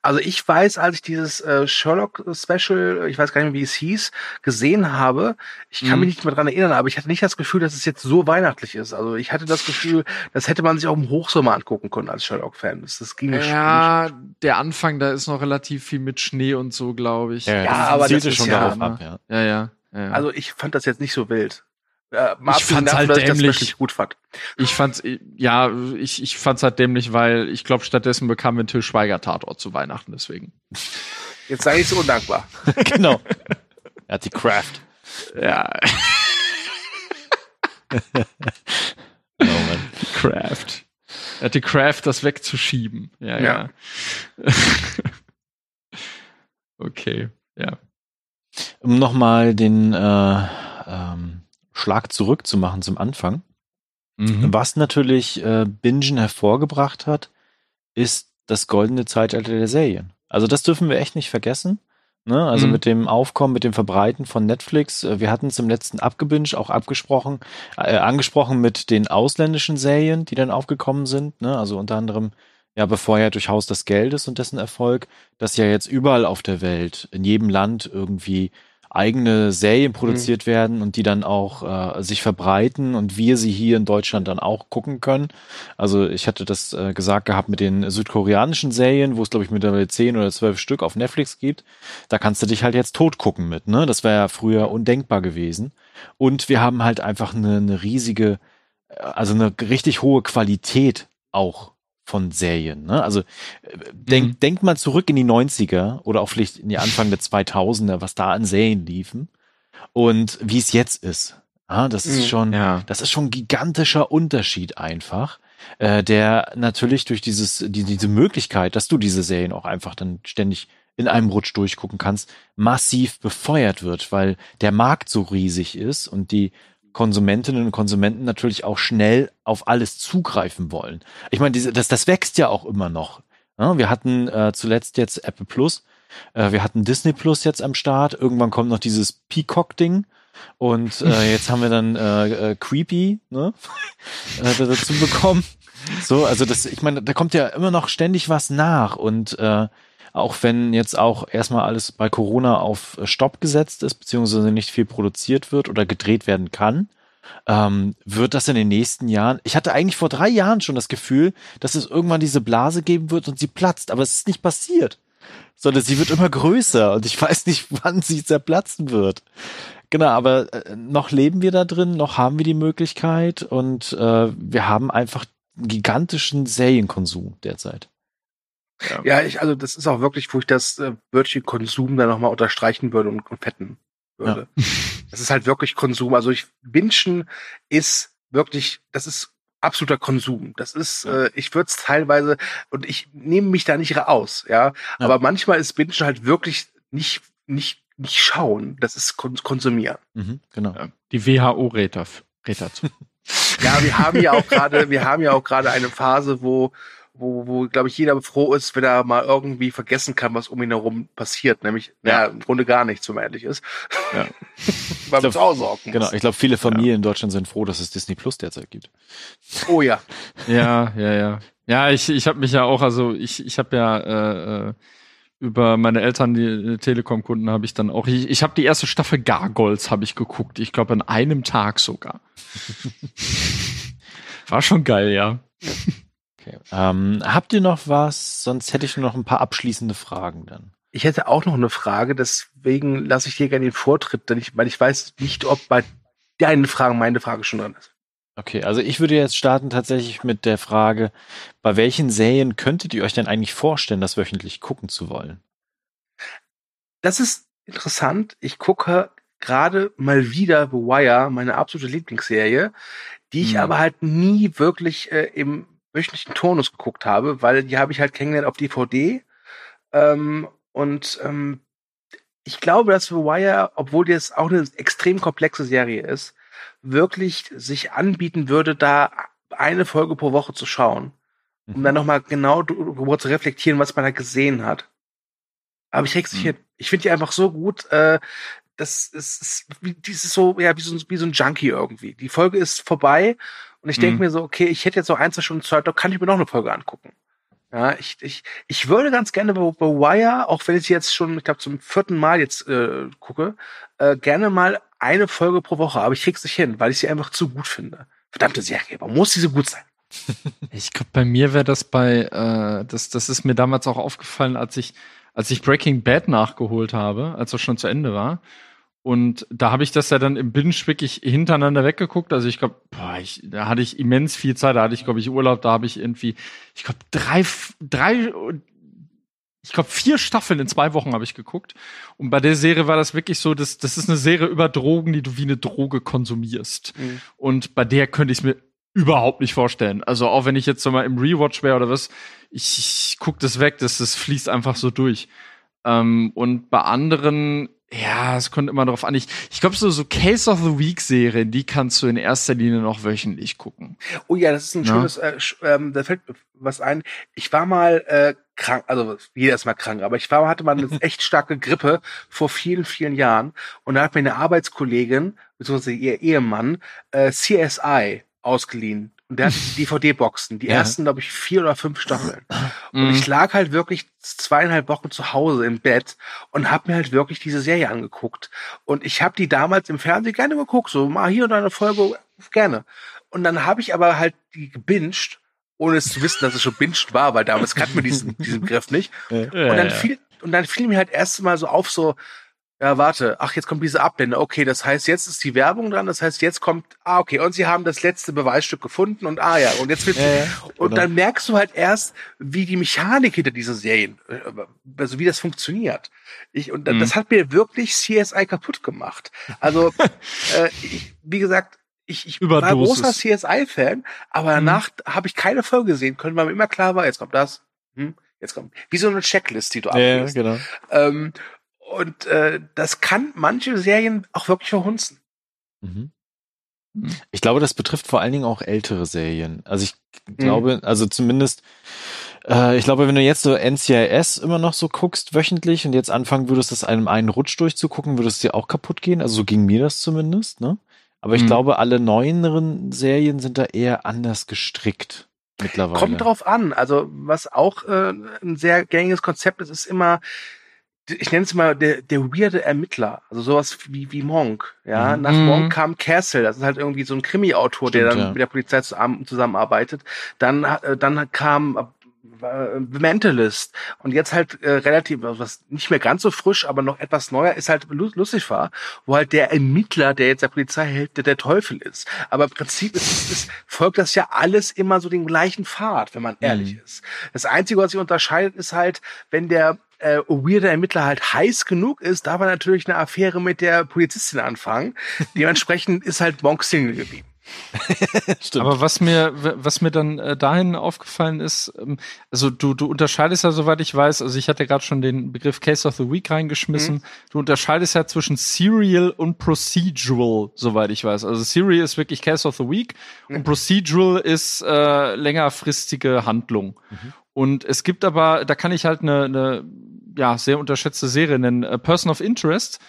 Also ich weiß, als ich dieses äh, Sherlock-Special, ich weiß gar nicht mehr, wie es hieß, gesehen habe, ich kann mhm. mich nicht mehr dran erinnern, aber ich hatte nicht das Gefühl, dass es jetzt so weihnachtlich ist. Also ich hatte das Gefühl, das hätte man sich auch im Hochsommer angucken können als Sherlock-Fan. Das, das ging. Ja, nicht. der Anfang, da ist noch relativ viel mit Schnee und so, glaube ich. Ja, ja aber das ist schon ja, darauf ab, ja. Ja, ja. Ja. Also ich fand das jetzt nicht so wild. Äh, ich fand's halt dämlich. Ich gut fand. Ich fand's, ja, ich, ich fand's halt dämlich, weil ich glaube, stattdessen bekamen wir einen Till Schweiger Tatort zu Weihnachten, deswegen. Jetzt sei ich so undankbar. genau. Er hat die Craft. Ja. oh Mann. Die Craft. Er hat die Craft, das wegzuschieben. Ja, ja. ja. okay, ja um nochmal den äh, ähm, Schlag zurückzumachen zum Anfang. Mhm. Was natürlich äh, Bingen hervorgebracht hat, ist das goldene Zeitalter der Serien. Also das dürfen wir echt nicht vergessen. Ne? Also mhm. mit dem Aufkommen, mit dem Verbreiten von Netflix. Äh, wir hatten es im letzten Abgebinged auch abgesprochen, äh, angesprochen mit den ausländischen Serien, die dann aufgekommen sind. Ne? Also unter anderem ja befeuert durch Haus des Geldes und dessen Erfolg, dass ja jetzt überall auf der Welt, in jedem Land irgendwie eigene Serien produziert mhm. werden und die dann auch äh, sich verbreiten und wir sie hier in Deutschland dann auch gucken können. Also ich hatte das äh, gesagt gehabt mit den südkoreanischen Serien, wo es glaube ich mittlerweile zehn oder zwölf Stück auf Netflix gibt. Da kannst du dich halt jetzt tot gucken mit. Ne, das wäre ja früher undenkbar gewesen. Und wir haben halt einfach eine, eine riesige, äh, also eine richtig hohe Qualität auch von Serien. Ne? Also denk, mhm. denkt mal zurück in die 90er oder auch vielleicht in die Anfang der 2000er, was da an Serien liefen und wie es jetzt ist. Ja, das ist mhm. schon, ja. das ist schon ein gigantischer Unterschied einfach, äh, der natürlich durch dieses, die, diese Möglichkeit, dass du diese Serien auch einfach dann ständig in einem Rutsch durchgucken kannst, massiv befeuert wird, weil der Markt so riesig ist und die Konsumentinnen und Konsumenten natürlich auch schnell auf alles zugreifen wollen. Ich meine, diese, das, das wächst ja auch immer noch. Ja, wir hatten äh, zuletzt jetzt Apple Plus, äh, wir hatten Disney Plus jetzt am Start, irgendwann kommt noch dieses Peacock-Ding. Und äh, jetzt haben wir dann äh, äh, Creepy ne? äh, dazu bekommen. So, also das, ich meine, da kommt ja immer noch ständig was nach und äh, auch wenn jetzt auch erstmal alles bei Corona auf Stopp gesetzt ist, beziehungsweise nicht viel produziert wird oder gedreht werden kann, ähm, wird das in den nächsten Jahren. Ich hatte eigentlich vor drei Jahren schon das Gefühl, dass es irgendwann diese Blase geben wird und sie platzt, aber es ist nicht passiert. Sondern sie wird immer größer und ich weiß nicht, wann sie zerplatzen wird. Genau, aber äh, noch leben wir da drin, noch haben wir die Möglichkeit und äh, wir haben einfach gigantischen Serienkonsum derzeit. Ja. ja, ich, also das ist auch wirklich, wo ich das äh, Wörtchen Konsum dann nochmal unterstreichen würde und, und fetten würde. Ja. Das ist halt wirklich Konsum. Also ich Bingen ist wirklich, das ist absoluter Konsum. Das ist, ja. äh, ich würde es teilweise, und ich nehme mich da nicht raus, ja? ja. Aber manchmal ist Bingen halt wirklich nicht, nicht, nicht schauen, das ist konsumieren. Mhm, genau. Ja. Die WHO rät dazu. ja, wir haben ja auch gerade, wir haben ja auch gerade eine Phase, wo wo, wo glaube ich, jeder froh ist, wenn er mal irgendwie vergessen kann, was um ihn herum passiert. Nämlich, ja. naja, im Grunde gar nichts, wenn man ehrlich ist. Ja. Weil man aussorgen Genau, ich glaube, viele Familien ja. in Deutschland sind froh, dass es Disney Plus derzeit gibt. Oh ja. ja, ja, ja. Ja, ich, ich habe mich ja auch, also ich, ich habe ja äh, äh, über meine Eltern, die äh, Telekom-Kunden, habe ich dann auch. Ich, ich habe die erste Staffel Gargols habe ich geguckt. Ich glaube an einem Tag sogar. War schon geil, ja. Okay. Ähm, habt ihr noch was? Sonst hätte ich nur noch ein paar abschließende Fragen dann. Ich hätte auch noch eine Frage, deswegen lasse ich dir gerne den Vortritt, denn ich, weil ich weiß nicht, ob bei deinen Fragen meine Frage schon dran ist. Okay, also ich würde jetzt starten tatsächlich mit der Frage, bei welchen Serien könntet ihr euch denn eigentlich vorstellen, das wöchentlich gucken zu wollen? Das ist interessant. Ich gucke gerade mal wieder The Wire, meine absolute Lieblingsserie, die ich hm. aber halt nie wirklich äh, im wöchentlichen Turnus geguckt habe, weil die habe ich halt kennengelernt auf DVD. Ähm, und ähm, ich glaube, dass The Wire, obwohl das auch eine extrem komplexe Serie ist, wirklich sich anbieten würde, da eine Folge pro Woche zu schauen. Um mhm. dann nochmal genau darüber zu reflektieren, was man da gesehen hat. Aber ich krieg's nicht mhm. hin. Ich finde die einfach so gut. Äh, das ist, ist wie, dieses so, ja, wie so, wie so ein Junkie irgendwie. Die Folge ist vorbei und ich denke mhm. mir so, okay, ich hätte jetzt so ein, zwei Stunden Zeit, da kann ich mir noch eine Folge angucken. Ja, ich, ich, ich würde ganz gerne bei, bei Wire, auch wenn ich jetzt schon, ich glaube, zum vierten Mal jetzt äh, gucke, äh, gerne mal eine Folge pro Woche, aber ich krieg's nicht hin, weil ich sie einfach zu gut finde. Verdammte Serie, warum muss sie so gut sein? ich glaube, bei mir wäre das bei, äh, das, das ist mir damals auch aufgefallen, als ich, als ich Breaking Bad nachgeholt habe, als es schon zu Ende war. Und da habe ich das ja dann im Binge wirklich hintereinander weggeguckt. Also ich glaube, da hatte ich immens viel Zeit. Da hatte ich, glaube ich, Urlaub. Da habe ich irgendwie, ich glaube, drei, drei, ich glaube, vier Staffeln in zwei Wochen habe ich geguckt. Und bei der Serie war das wirklich so, dass das ist eine Serie über Drogen, die du wie eine Droge konsumierst. Mhm. Und bei der könnte ich mir überhaupt nicht vorstellen. Also auch wenn ich jetzt so mal im Rewatch wäre oder was, ich, ich guck das weg, das, das fließt einfach so durch. Ähm, und bei anderen ja, es kommt immer darauf an. Ich, ich glaube, so, so Case of the Week Serien, die kannst du in erster Linie noch wöchentlich gucken. Oh ja, das ist ein ja. schönes, äh, ähm, da fällt mir was ein. Ich war mal äh, krank, also jeder ist mal krank, aber ich war, hatte mal eine echt starke Grippe vor vielen, vielen Jahren und da hat mir eine Arbeitskollegin, beziehungsweise ihr Ehemann, äh, CSI ausgeliehen. Und der hatte die DVD-Boxen, die ja. ersten, glaube ich, vier oder fünf Staffeln. Und mhm. ich lag halt wirklich zweieinhalb Wochen zu Hause im Bett und habe mir halt wirklich diese Serie angeguckt. Und ich habe die damals im Fernsehen gerne geguckt, so mal hier und eine Folge gerne. Und dann habe ich aber halt die gebinged, ohne es zu wissen, dass es schon binged war, weil damals kannte man diesen, diesen Begriff nicht. Und dann fiel, und dann fiel mir halt erst mal so auf, so, ja, warte, ach, jetzt kommt diese Ablende. Okay, das heißt, jetzt ist die Werbung dran, das heißt, jetzt kommt, ah, okay, und sie haben das letzte Beweisstück gefunden und ah ja, und jetzt wird, ja, und genau. dann merkst du halt erst, wie die Mechanik hinter diesen Serien, äh, also wie das funktioniert. Ich, und mhm. das hat mir wirklich CSI kaputt gemacht. Also, äh, ich, wie gesagt, ich, ich war großer CSI-Fan, aber mhm. danach mhm. habe ich keine Folge sehen können, weil mir immer klar war, jetzt kommt das, hm, jetzt kommt, wie so eine Checklist, die du abgibst. Ja, genau. Ähm, und äh, das kann manche Serien auch wirklich verhunzen. Mhm. Ich glaube, das betrifft vor allen Dingen auch ältere Serien. Also ich glaube, mhm. also zumindest, äh, ich glaube, wenn du jetzt so NCIS immer noch so guckst wöchentlich und jetzt anfangen würdest, das einem einen Rutsch durchzugucken, würdest es dir auch kaputt gehen. Also so ging mir das zumindest, ne? Aber ich mhm. glaube, alle neueren Serien sind da eher anders gestrickt mittlerweile. Kommt drauf an. Also was auch äh, ein sehr gängiges Konzept ist, ist immer ich nenne es mal der, der weirde Ermittler, also sowas wie, wie Monk. Ja, mhm. nach Monk kam Castle, das ist halt irgendwie so ein Krimi-Autor, der dann ja. mit der Polizei zusammenarbeitet. Dann, äh, dann kam äh, Mentalist und jetzt halt äh, relativ was nicht mehr ganz so frisch, aber noch etwas neuer ist halt Lucifer, wo halt der Ermittler, der jetzt der Polizei hält, der der Teufel ist. Aber im Prinzip ist, ist, folgt das ja alles immer so den gleichen Pfad, wenn man ehrlich mhm. ist. Das Einzige, was sich unterscheidet, ist halt, wenn der äh, weirder Ermittler halt heiß genug ist, darf er natürlich eine Affäre mit der Polizistin anfangen. Dementsprechend ist halt Monk Single geblieben. Stimmt. Aber was mir, was mir dann äh, dahin aufgefallen ist, ähm, also du, du unterscheidest ja, soweit ich weiß, also ich hatte gerade schon den Begriff Case of the Week reingeschmissen. Mhm. Du unterscheidest ja zwischen Serial und Procedural, soweit ich weiß. Also Serial ist wirklich Case of the Week mhm. und Procedural ist äh, längerfristige Handlung. Mhm. Und es gibt aber, da kann ich halt eine, eine ja, sehr unterschätzte Serie nennen, A Person of Interest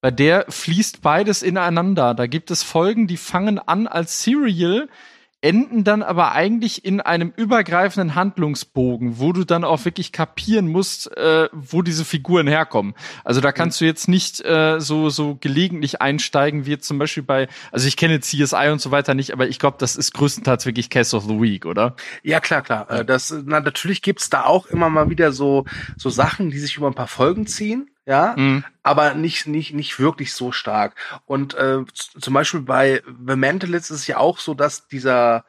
bei der fließt beides ineinander. Da gibt es Folgen, die fangen an als Serial, enden dann aber eigentlich in einem übergreifenden Handlungsbogen, wo du dann auch wirklich kapieren musst, äh, wo diese Figuren herkommen. Also da kannst du jetzt nicht äh, so so gelegentlich einsteigen, wie jetzt zum Beispiel bei, also ich kenne CSI und so weiter nicht, aber ich glaube, das ist größtenteils wirklich Case of the Week, oder? Ja klar, klar. Äh, das na, natürlich gibt's da auch immer mal wieder so so Sachen, die sich über ein paar Folgen ziehen ja, mhm. aber nicht nicht nicht wirklich so stark. Und äh, zum Beispiel bei The Mentalist ist es ja auch so, dass dieser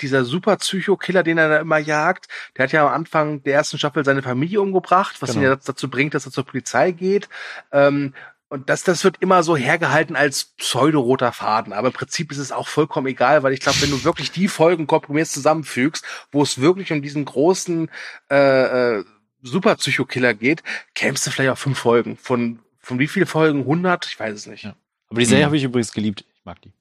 dieser super Psycho-Killer, den er da immer jagt, der hat ja am Anfang der ersten Staffel seine Familie umgebracht, was genau. ihn ja dazu bringt, dass er zur Polizei geht. Ähm, und das, das wird immer so hergehalten als pseudo-roter Faden. Aber im Prinzip ist es auch vollkommen egal, weil ich glaube, wenn du wirklich die Folgen komprimierst zusammenfügst, wo es wirklich um diesen großen äh, äh, super Psycho-Killer geht, kämst du vielleicht auf fünf Folgen. Von, von wie viele Folgen? 100? Ich weiß es nicht. Ja. Aber die Serie mhm. habe ich übrigens geliebt. Ich mag die.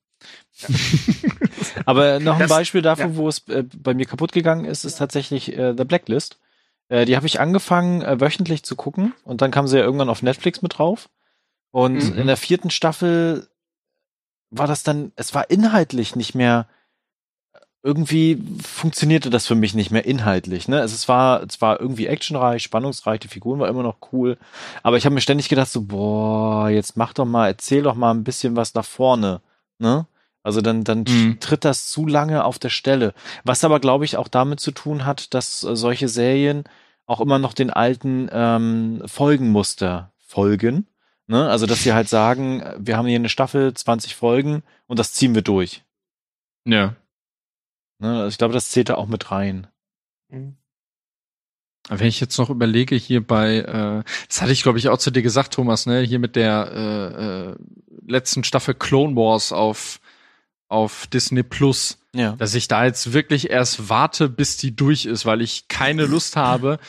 Ja. Aber noch ein das, Beispiel dafür, ja. wo es äh, bei mir kaputt gegangen ist, ist tatsächlich äh, The Blacklist. Äh, die habe ich angefangen, äh, wöchentlich zu gucken und dann kam sie ja irgendwann auf Netflix mit drauf. Und mhm. in der vierten Staffel war das dann, es war inhaltlich nicht mehr irgendwie funktionierte das für mich nicht mehr inhaltlich. Ne? Also es war zwar irgendwie actionreich, spannungsreich, die Figuren waren immer noch cool, aber ich habe mir ständig gedacht so, boah, jetzt mach doch mal, erzähl doch mal ein bisschen was da vorne. Ne? Also dann, dann mhm. tritt das zu lange auf der Stelle. Was aber, glaube ich, auch damit zu tun hat, dass äh, solche Serien auch immer noch den alten ähm, Folgenmuster folgen. Ne? Also dass sie halt sagen, wir haben hier eine Staffel, 20 Folgen und das ziehen wir durch. Ja. Ne, also ich glaube, das zählt da auch mit rein. Mhm. Wenn ich jetzt noch überlege, hier bei, äh, das hatte ich, glaube ich, auch zu dir gesagt, Thomas, ne, hier mit der äh, äh, letzten Staffel Clone Wars auf, auf Disney Plus, ja. dass ich da jetzt wirklich erst warte, bis die durch ist, weil ich keine Lust habe,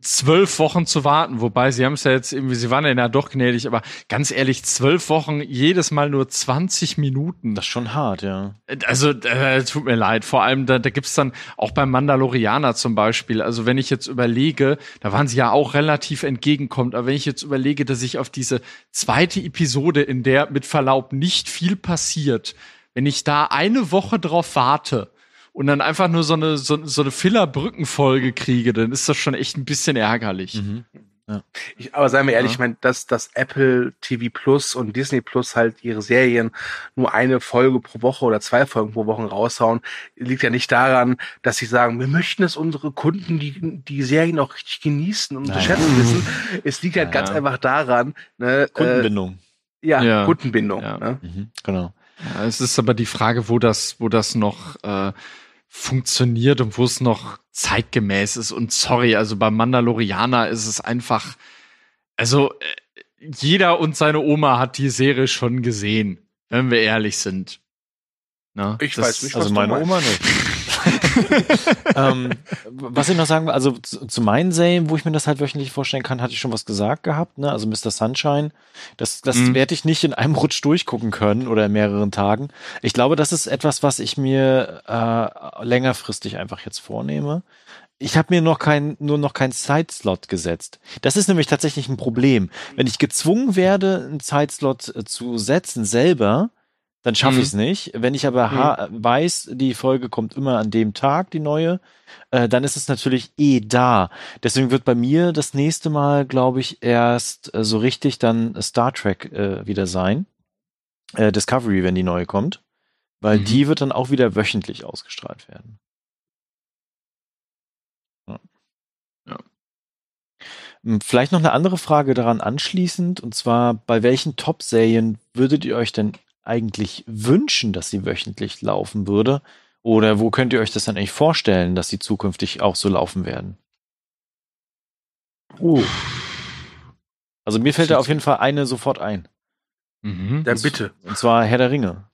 zwölf Wochen zu warten. Wobei, sie haben es ja jetzt irgendwie, sie waren ja doch gnädig, aber ganz ehrlich, zwölf Wochen, jedes Mal nur 20 Minuten. Das ist schon hart, ja. Also, äh, tut mir leid. Vor allem, da, da gibt's dann auch beim Mandalorianer zum Beispiel. Also, wenn ich jetzt überlege, da waren sie ja auch relativ entgegenkommt, aber wenn ich jetzt überlege, dass ich auf diese zweite Episode, in der mit Verlaub nicht viel passiert, wenn ich da eine Woche drauf warte, und dann einfach nur so eine, so, so eine Filler-Brückenfolge kriege, dann ist das schon echt ein bisschen ärgerlich. Mhm. Ja. Ich, aber seien wir ehrlich, ja. ich meine, dass, dass Apple TV Plus und Disney Plus halt ihre Serien nur eine Folge pro Woche oder zwei Folgen pro Woche raushauen, liegt ja nicht daran, dass sie sagen, wir möchten, dass unsere Kunden die, die Serien auch richtig genießen und schätzen wissen. Es liegt halt ja. ganz einfach daran, ne, äh, Kundenbindung. Äh, ja, ja, Kundenbindung. Ja. Ne? Mhm, genau. Ja, es ist aber die Frage, wo das, wo das noch äh, funktioniert und wo es noch zeitgemäß ist. Und sorry, also bei Mandalorianer ist es einfach, also äh, jeder und seine Oma hat die Serie schon gesehen, wenn wir ehrlich sind. Na, ich das, weiß nicht, also meine Oma nicht. ähm, was ich noch sagen will, also zu, zu, meinen Serien, wo ich mir das halt wöchentlich vorstellen kann, hatte ich schon was gesagt gehabt, ne? Also Mr. Sunshine. Das, das mhm. werde ich nicht in einem Rutsch durchgucken können oder in mehreren Tagen. Ich glaube, das ist etwas, was ich mir äh, längerfristig einfach jetzt vornehme. Ich habe mir noch kein, nur noch keinen Zeitslot gesetzt. Das ist nämlich tatsächlich ein Problem. Wenn ich gezwungen werde, einen Zeitslot äh, zu setzen selber, dann schaffe mhm. ich es nicht. Wenn ich aber mhm. weiß, die Folge kommt immer an dem Tag, die neue, äh, dann ist es natürlich eh da. Deswegen wird bei mir das nächste Mal, glaube ich, erst äh, so richtig dann Star Trek äh, wieder sein. Äh, Discovery, wenn die neue kommt. Weil mhm. die wird dann auch wieder wöchentlich ausgestrahlt werden. Ja. ja. Hm, vielleicht noch eine andere Frage daran anschließend, und zwar, bei welchen Top-Serien würdet ihr euch denn eigentlich wünschen, dass sie wöchentlich laufen würde? Oder wo könnt ihr euch das dann eigentlich vorstellen, dass sie zukünftig auch so laufen werden? Uh. Also mir fällt da auf jeden Fall eine sofort ein. Mhm. Dann bitte. Und zwar Herr der Ringe.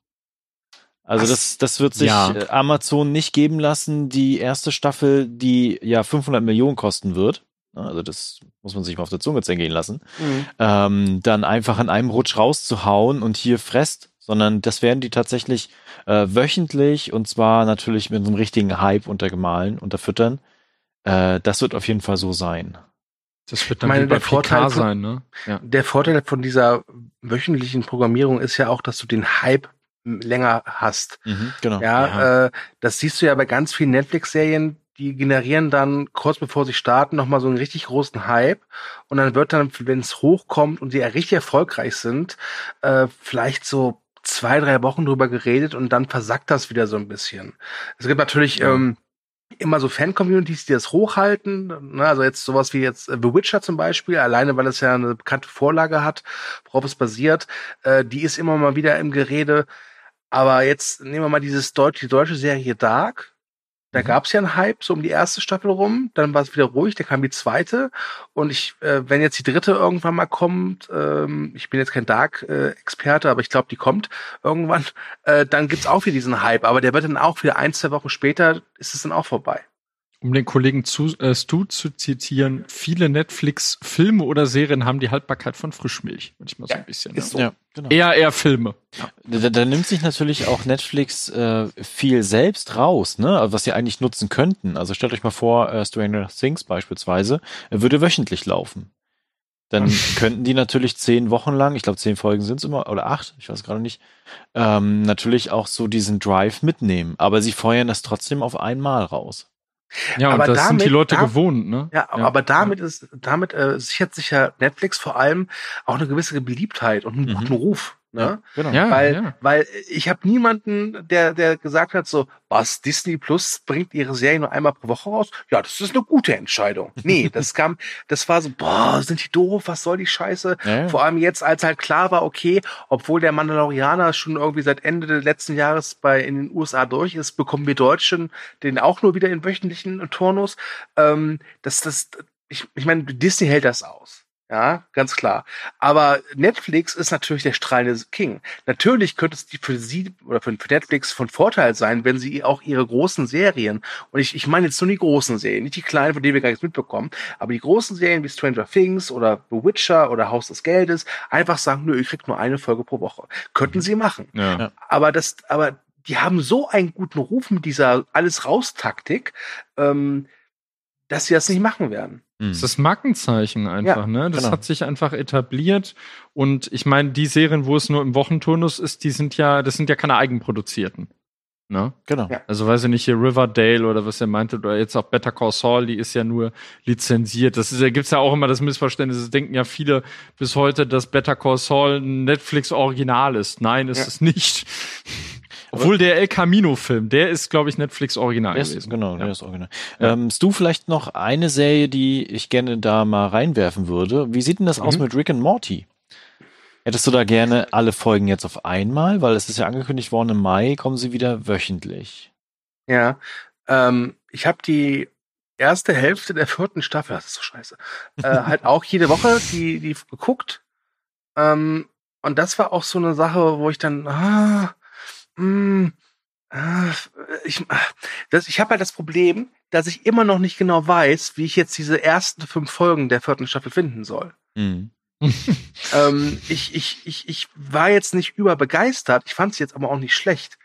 Also Was? das, das wird sich Ja. äh, Amazon nicht geben lassen, die erste Staffel, die ja 500 Millionen kosten wird. Also das muss man sich mal auf der Zunge zergehen lassen. Mhm. ähm, dann einfach in einem Rutsch rauszuhauen und hier fresst, sondern das werden die tatsächlich äh, wöchentlich und zwar natürlich mit einem richtigen Hype untergemahlen, unterfüttern. Äh, das wird auf jeden Fall so sein. Das wird dann meine, wie bei der Vorteil von- sein, ne? Ja. Der Vorteil von dieser wöchentlichen Programmierung ist ja auch, dass du den Hype länger hast. genau. Ja, Äh, das siehst du ja bei ganz vielen Netflix-Serien, die generieren dann kurz bevor sie starten nochmal so einen richtig großen Hype und dann wird dann, wenn es hochkommt und die ja richtig erfolgreich sind, äh, vielleicht so zwei, drei Wochen drüber geredet und dann versackt das wieder so ein bisschen. Es gibt natürlich Ja. ähm, immer so Fan-Communities, die das hochhalten. Ne? Also jetzt sowas wie jetzt äh, The Witcher zum Beispiel, alleine weil es ja eine bekannte Vorlage hat, worauf es basiert, äh, die ist immer mal wieder im Gerede. Aber jetzt nehmen wir mal dieses Deutsch, die deutsche Serie Dark. Da Mhm. gab es ja einen Hype so um die erste Staffel rum, dann war es wieder ruhig, dann kam die zweite und ich, äh, wenn jetzt die dritte irgendwann mal kommt, ähm, ich bin jetzt kein Dark-Experte, aber ich glaube, die kommt irgendwann, äh, dann gibt's auch wieder diesen Hype, aber der wird dann auch wieder ein, zwei Wochen später, ist es dann auch vorbei. Um den Kollegen zu, äh, Stu zu zitieren, viele Netflix-Filme oder Serien haben die Haltbarkeit von Frischmilch. Manchmal so Ja, ein bisschen. ist ne? so. Ja, genau. Eher, eher Filme. Da, da nimmt sich natürlich auch Netflix äh, viel selbst raus, ne? was sie eigentlich nutzen könnten. Also stellt euch mal vor, äh, Stranger Things beispielsweise äh, würde wöchentlich laufen. Dann könnten die natürlich zehn Wochen lang, ich glaube zehn Folgen sind es immer, oder acht, ich weiß gerade nicht, ähm, natürlich auch so diesen Drive mitnehmen. Aber sie feuern das trotzdem auf einmal raus. Ja, Aber und das sind die damit- Leute da- gewohnt, ne? Ja, aber damit ist, damit äh, sichert sich ja Netflix vor allem auch eine gewisse Beliebtheit und einen Mhm. guten Ruf. Ne? genau. Ja, weil, ja. weil ich habe niemanden, der, der gesagt hat, so, was, Disney Plus bringt ihre Serie nur einmal pro Woche raus? Ja, das ist eine gute Entscheidung. Nee, das kam, das war so, boah, sind die doof, was soll die Scheiße? Ja, ja. Vor allem jetzt, als halt klar war, okay, obwohl der Mandalorianer schon irgendwie seit Ende des letzten Jahres bei in den USA durch ist, bekommen wir Deutschen den auch nur wieder in wöchentlichen Turnus. Ähm, das, das, ich, ich meine, Disney hält das aus. Ja, ganz klar. Aber Netflix ist natürlich der strahlende King. Natürlich könnte es die für sie oder für, Netflix von Vorteil sein, wenn sie auch ihre großen Serien, und ich, ich meine jetzt nur die großen Serien, nicht die kleinen, von denen wir gar nichts mitbekommen, aber die großen Serien wie Stranger Things oder The Witcher oder Haus des Geldes einfach sagen, nö, ich krieg nur eine Folge pro Woche. Könnten sie machen. Ja. Aber das, aber die haben so einen guten Ruf mit dieser alles raus Taktik, ähm, dass sie das nicht machen werden. Mhm. Das ist das Markenzeichen einfach, Ja, ne? Das genau. hat sich einfach etabliert. Und ich meine, die Serien, wo es nur im Wochenturnus ist, die sind ja, das sind ja keine eigenproduzierten. Ne? genau. Ja. Also weiß ich nicht, hier Riverdale oder was ihr meinte, oder jetzt auch Better Call Saul, die ist ja nur lizenziert. Das ist, da gibt's ja auch immer das Missverständnis, es denken ja viele bis heute, dass Better Call Saul ein Netflix-Original ist. Nein, ist Ja. es nicht. Obwohl der El Camino-Film, der ist, glaube ich, Netflix-Original gewesen. genau, Ja. der ist original. Ähm, Stu, vielleicht noch eine Serie, die ich gerne da mal reinwerfen würde. Wie sieht denn das aus Mhm. mit Rick and Morty? Hättest du da gerne alle Folgen jetzt auf einmal? Weil es ist ja angekündigt worden, im Mai kommen sie wieder wöchentlich. Ja, ähm, ich habe die erste Hälfte der vierten Staffel, das ist so scheiße, äh, halt auch jede Woche die, die geguckt. Ähm, und das war auch so eine Sache, wo ich dann, ah, mh, ah, ich, das, ich habe halt das Problem, dass ich immer noch nicht genau weiß, wie ich jetzt diese ersten fünf Folgen der vierten Staffel finden soll. Mhm. Ähm, ich, ich, ich, ich war jetzt nicht überbegeistert, ich fand sie jetzt aber auch nicht schlecht.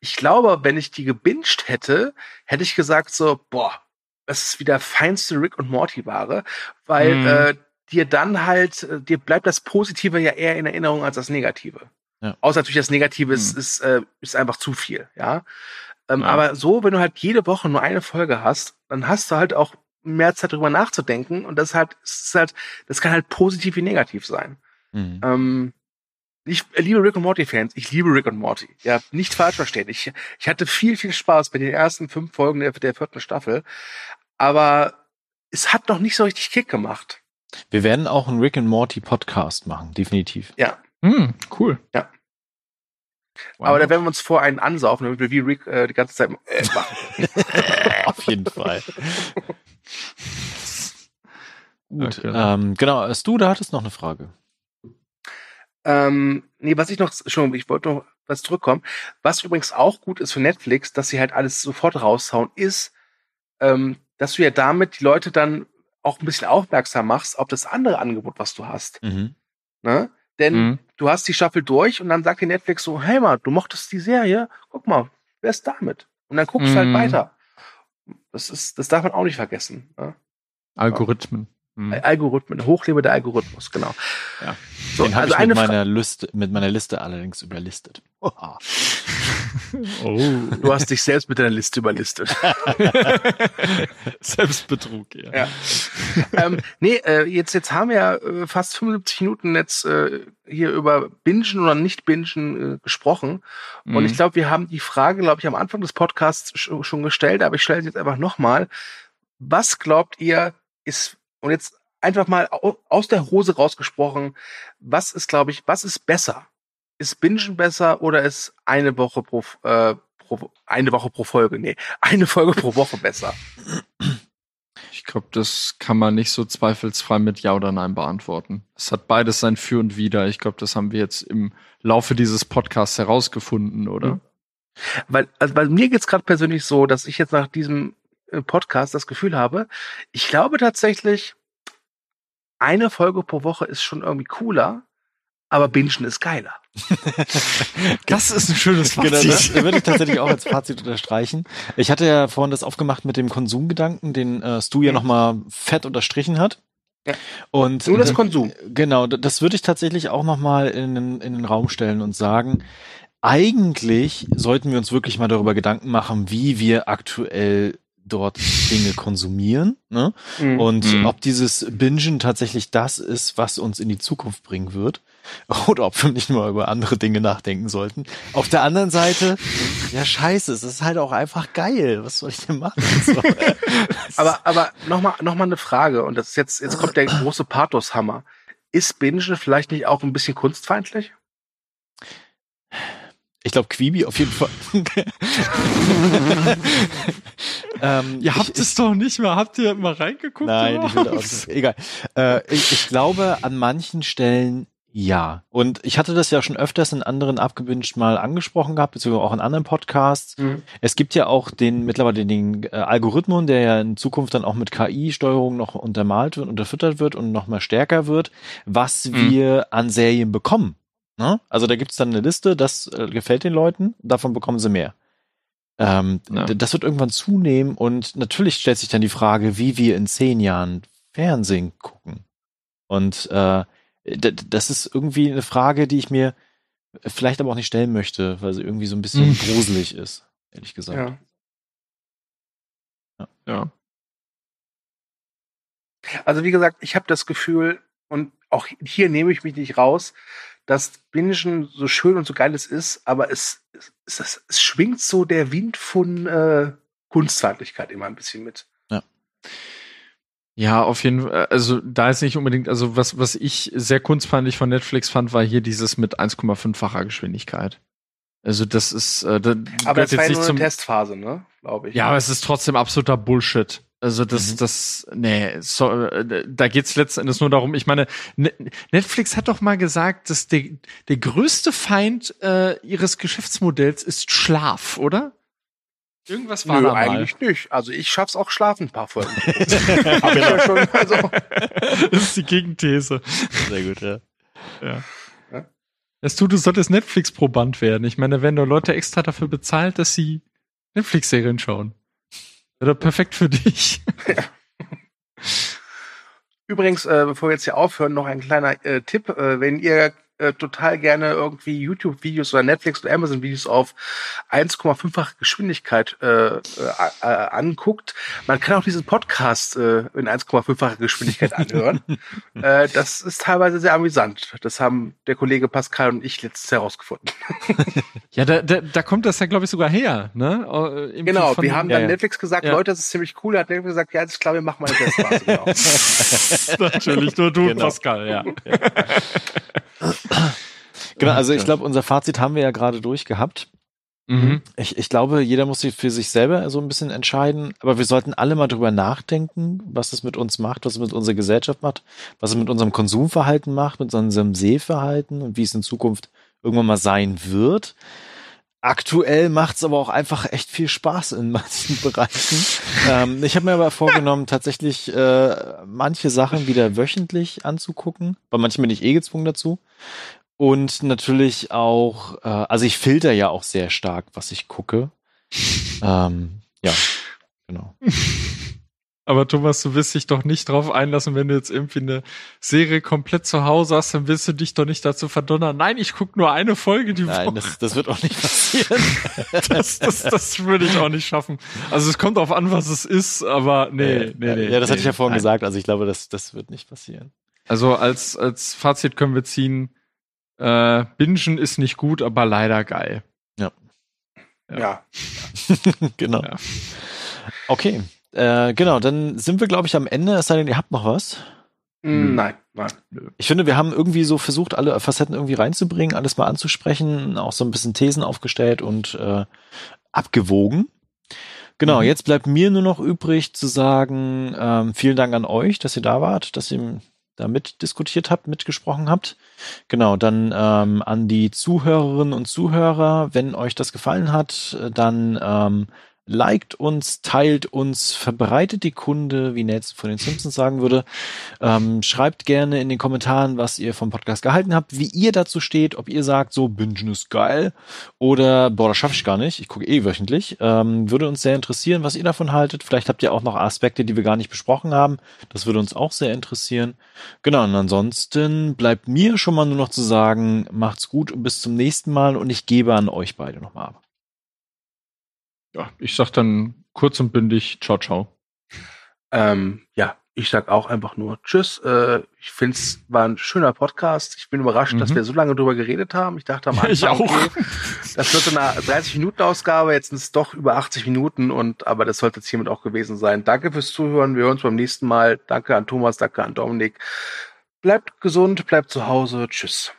Ich glaube, wenn ich die gebinged hätte, hätte ich gesagt so, boah, das ist wieder feinste Rick und Morty Ware, weil Mhm. äh, dir dann halt, äh, dir bleibt das Positive ja eher in Erinnerung als das Negative. Ja. Außer natürlich das Negative ist, Mhm. ist, äh, ist einfach zu viel, ja. Ähm, Ja. Aber so, wenn du halt jede Woche nur eine Folge hast, dann hast du halt auch mehr Zeit drüber nachzudenken und das halt, das ist halt, das kann halt positiv wie negativ sein. Mhm. Ähm, ich liebe Rick und Morty Fans. Ich liebe Rick und Morty. Ja, nicht falsch verstehen. Ich, ich hatte viel, viel Spaß bei den ersten fünf Folgen der, der vierten Staffel. Aber es hat noch nicht so richtig Kick gemacht. Wir werden auch einen Rick and Morty Podcast machen, definitiv. Ja. Hm, cool. Ja. Wow. Aber da werden wir uns vor einen ansaufen, damit wir wie Rick äh, die ganze Zeit äh, machen. Auf jeden Fall. Gut. Okay. Ähm, genau, Stu, da hattest noch eine Frage. ähm, nee, was ich noch, schon, ich wollte noch was zurückkommen. Was übrigens auch gut ist für Netflix, dass sie halt alles sofort raushauen, ist, ähm, dass du ja damit die Leute dann auch ein bisschen aufmerksam machst auf das andere Angebot, was du hast. Mhm. Ne? Denn Mhm. du hast die Staffel durch und dann sagt dir Netflix so, hey mal, du mochtest die Serie, guck mal, wer ist damit? Und dann guckst du halt Mhm. weiter. Das ist, das darf man auch nicht vergessen. Ne? Algorithmen. Mhm. Algorithmen, hochlebender Algorithmus, genau. Ja. So, Den habe also ich eine mit Fra meiner, Liste, mit meiner Liste allerdings überlistet. Oha. Oh. du hast dich selbst mit deiner Liste überlistet. Selbstbetrug, ja. Ja. ähm, nee, äh, jetzt, jetzt haben wir ja äh, fast 75 Minuten jetzt äh, hier über Bingen oder Nicht-Bingen äh, gesprochen. Und Mhm. ich glaube, wir haben die Frage, glaube ich, am Anfang des Podcasts sch schon gestellt, aber ich stelle sie jetzt einfach nochmal. Was glaubt ihr, ist, und jetzt einfach mal au aus der Hose rausgesprochen, was ist, glaube ich, was ist besser? Ist Bingen besser oder ist eine Woche pro, äh, pro eine Woche pro Folge? Nee, eine Folge pro Woche besser. Ich glaube, das kann man nicht so zweifelsfrei mit Ja oder Nein beantworten. Es hat beides sein Für und Wider. Ich glaube, das haben wir jetzt im Laufe dieses Podcasts herausgefunden, oder? Mhm. Weil, also bei mir geht's gerade persönlich so, dass ich jetzt nach diesem Podcast das Gefühl habe, ich glaube tatsächlich, eine Folge pro Woche ist schon irgendwie cooler, aber Bingen ist geiler. Das ist ein schönes Genau, das würde ich tatsächlich auch als Fazit unterstreichen. Ich hatte ja vorhin das aufgemacht mit dem Konsumgedanken, den äh, Stu ja nochmal fett unterstrichen hat. Ja. Und Nur das äh, Konsum. Genau, das würde ich tatsächlich auch nochmal in, in den Raum stellen und sagen, eigentlich sollten wir uns wirklich mal darüber Gedanken machen, wie wir aktuell dort Dinge konsumieren. Ne? Mhm. Und Mhm. ob dieses Bingen tatsächlich das ist, was uns in die Zukunft bringen wird. Oder ob wir nicht nur über andere Dinge nachdenken sollten. Auf der anderen Seite, ja scheiße, es ist halt auch einfach geil. Was soll ich denn machen? So. aber aber nochmal noch mal eine Frage, und das ist jetzt, jetzt kommt der große Pathoshammer. Ist Bingen vielleicht nicht auch ein bisschen kunstfeindlich? Ich glaube, Quibi auf jeden Fall. ähm, Ihr habt ich, es doch nicht mehr. Habt ihr mal reingeguckt? Nein, ich will auch nicht. Egal. Äh, ich, ich glaube, an manchen Stellen ja. Und ich hatte das ja schon öfters in anderen abgewünscht mal angesprochen gehabt, beziehungsweise auch in anderen Podcasts. Es gibt ja auch den mittlerweile den äh, Algorithmus, der ja in Zukunft dann auch mit KI-Steuerung noch untermalt wird, unterfüttert wird und noch mal stärker wird, was Mhm. wir an Serien bekommen. Ne? Also da gibt's dann eine Liste, das äh, gefällt den Leuten, davon bekommen sie mehr. Ähm, Ja. Das wird irgendwann zunehmen und natürlich stellt sich dann die Frage, wie wir in zehn Jahren Fernsehen gucken. Und äh, das ist irgendwie eine Frage, die ich mir vielleicht aber auch nicht stellen möchte, weil sie irgendwie so ein bisschen Hm. gruselig ist, ehrlich gesagt. Ja. Ja. Also wie gesagt, ich habe das Gefühl, und auch hier nehme ich mich nicht raus, dass Bingen so schön und so geil es ist, aber es, es, es, es schwingt so der Wind von äh, Kunstfertigkeit immer ein bisschen mit. Ja, auf jeden Fall. Also da ist nicht unbedingt, also was, was ich sehr kunstfeindlich von Netflix fand, war hier dieses mit 1,5-facher Geschwindigkeit. Also das ist, äh, da Aber gehört das war ja nicht nur zum, eine Testphase, ne? Glaube ich. Ja, aber es ist trotzdem absoluter Bullshit. Also das, Mhm. das, nee, so, äh, da geht's letzten Endes nur darum. Ich meine, Ne- Netflix hat doch mal gesagt, dass der, der größte Feind äh, ihres Geschäftsmodells ist Schlaf, oder? Irgendwas war Nö, da mal. eigentlich nicht. Also ich schaff's auch schlafen ein paar Folgen. Hab ich ja schon, also, das ist die Gegenthese. Sehr gut, ja. Ja. Ja. Das tut, du solltest Netflix-Proband werden. Ich meine, da werden doch Leute extra dafür bezahlt, dass sie Netflix-Serien schauen. Wäre perfekt für dich. Übrigens, äh, bevor wir jetzt hier aufhören, noch ein kleiner äh, Tipp. Äh, wenn ihr äh, total gerne irgendwie YouTube-Videos oder Netflix- oder Amazon-Videos auf 1,5-fach Geschwindigkeit äh, äh, anguckt, man kann auch diesen Podcast äh, in 1,5-facher Geschwindigkeit anhören. äh, das ist teilweise sehr amüsant. Das haben der Kollege Pascal und ich letztens herausgefunden. Ja, da, da, da kommt das ja, glaube ich, sogar her. Ne? Äh, irgendwie Genau, von- wir haben ja, dann ja. Netflix gesagt, Ja. Leute, das ist ziemlich cool. Hat Netflix gesagt, ja, das ist klar, wir machen mal eine Testphase. Genau. Natürlich, nur du, Genau. Pascal, ja. Genau, also ich glaube, unser Fazit haben wir ja gerade durchgehabt. Mhm. Ich, ich glaube, jeder muss sich für sich selber so ein bisschen entscheiden, aber wir sollten alle mal drüber nachdenken, was es mit uns macht, was es mit unserer Gesellschaft macht, was es mit unserem Konsumverhalten macht, mit unserem Sehverhalten und wie es in Zukunft irgendwann mal sein wird. Aktuell macht's aber auch einfach echt viel Spaß in manchen Bereichen. ähm, ich habe mir aber vorgenommen, tatsächlich äh, manche Sachen wieder wöchentlich anzugucken. Bei manchen bin ich eh gezwungen dazu. Und natürlich auch, äh, also ich filter ja auch sehr stark, was ich gucke. ähm, ja, genau. Aber Thomas, du wirst dich doch nicht drauf einlassen, wenn du jetzt irgendwie eine Serie komplett zu Hause hast, dann wirst du dich doch nicht dazu verdonnern. Nein, ich gucke nur eine Folge die Nein, Woche. das, das wird auch nicht passieren. Das, das, das würde ich auch nicht schaffen. Also es kommt darauf an, was es ist, aber nee, nee, nee. Ja, das hatte ich ja vorhin Nein. gesagt, also ich glaube, das, das wird nicht passieren. Also als, als Fazit können wir ziehen, äh, Bingen ist nicht gut, aber leider geil. Ja. Ja. genau. Ja. Okay. Äh, genau, dann sind wir, glaube ich, am Ende, es sei denn, ihr habt noch was. Mm, Nein, nein. Ich finde, wir haben irgendwie so versucht, alle Facetten irgendwie reinzubringen, alles mal anzusprechen, auch so ein bisschen Thesen aufgestellt und äh, abgewogen. Genau, Mhm. jetzt bleibt mir nur noch übrig zu sagen, ähm, vielen Dank an euch, dass ihr da wart, dass ihr da mitdiskutiert habt, mitgesprochen habt. Genau, dann ähm, an die Zuhörerinnen und Zuhörer, wenn euch das gefallen hat, äh, dann ähm, liked uns, teilt uns, verbreitet die Kunde, wie Nelson von den Simpsons sagen würde. Ähm, schreibt gerne in den Kommentaren, was ihr vom Podcast gehalten habt, wie ihr dazu steht, ob ihr sagt, so Bingen ist geil oder boah, das schaffe ich gar nicht. Ich gucke eh wöchentlich. Ähm, würde uns sehr interessieren, was ihr davon haltet. Vielleicht habt ihr auch noch Aspekte, die wir gar nicht besprochen haben. Das würde uns auch sehr interessieren. Genau, und ansonsten bleibt mir schon mal nur noch zu sagen, macht's gut und bis zum nächsten Mal und ich gebe an euch beide nochmal ab. Ja, ich sag dann kurz und bündig, ciao, ciao. Ähm, ja, ich sag auch einfach nur Tschüss. Äh, ich finde es war ein schöner Podcast. Ich bin überrascht, dass Mhm. wir so lange drüber geredet haben. Ich dachte am Anfang, Ich auch. okay, das wird so eine 30-Minuten-Ausgabe. Jetzt sind es doch über 80 Minuten und aber das sollte es hiermit auch gewesen sein. Danke fürs Zuhören. Wir hören uns beim nächsten Mal. Danke an Thomas, danke an Dominik. Bleibt gesund, bleibt zu Hause. Tschüss.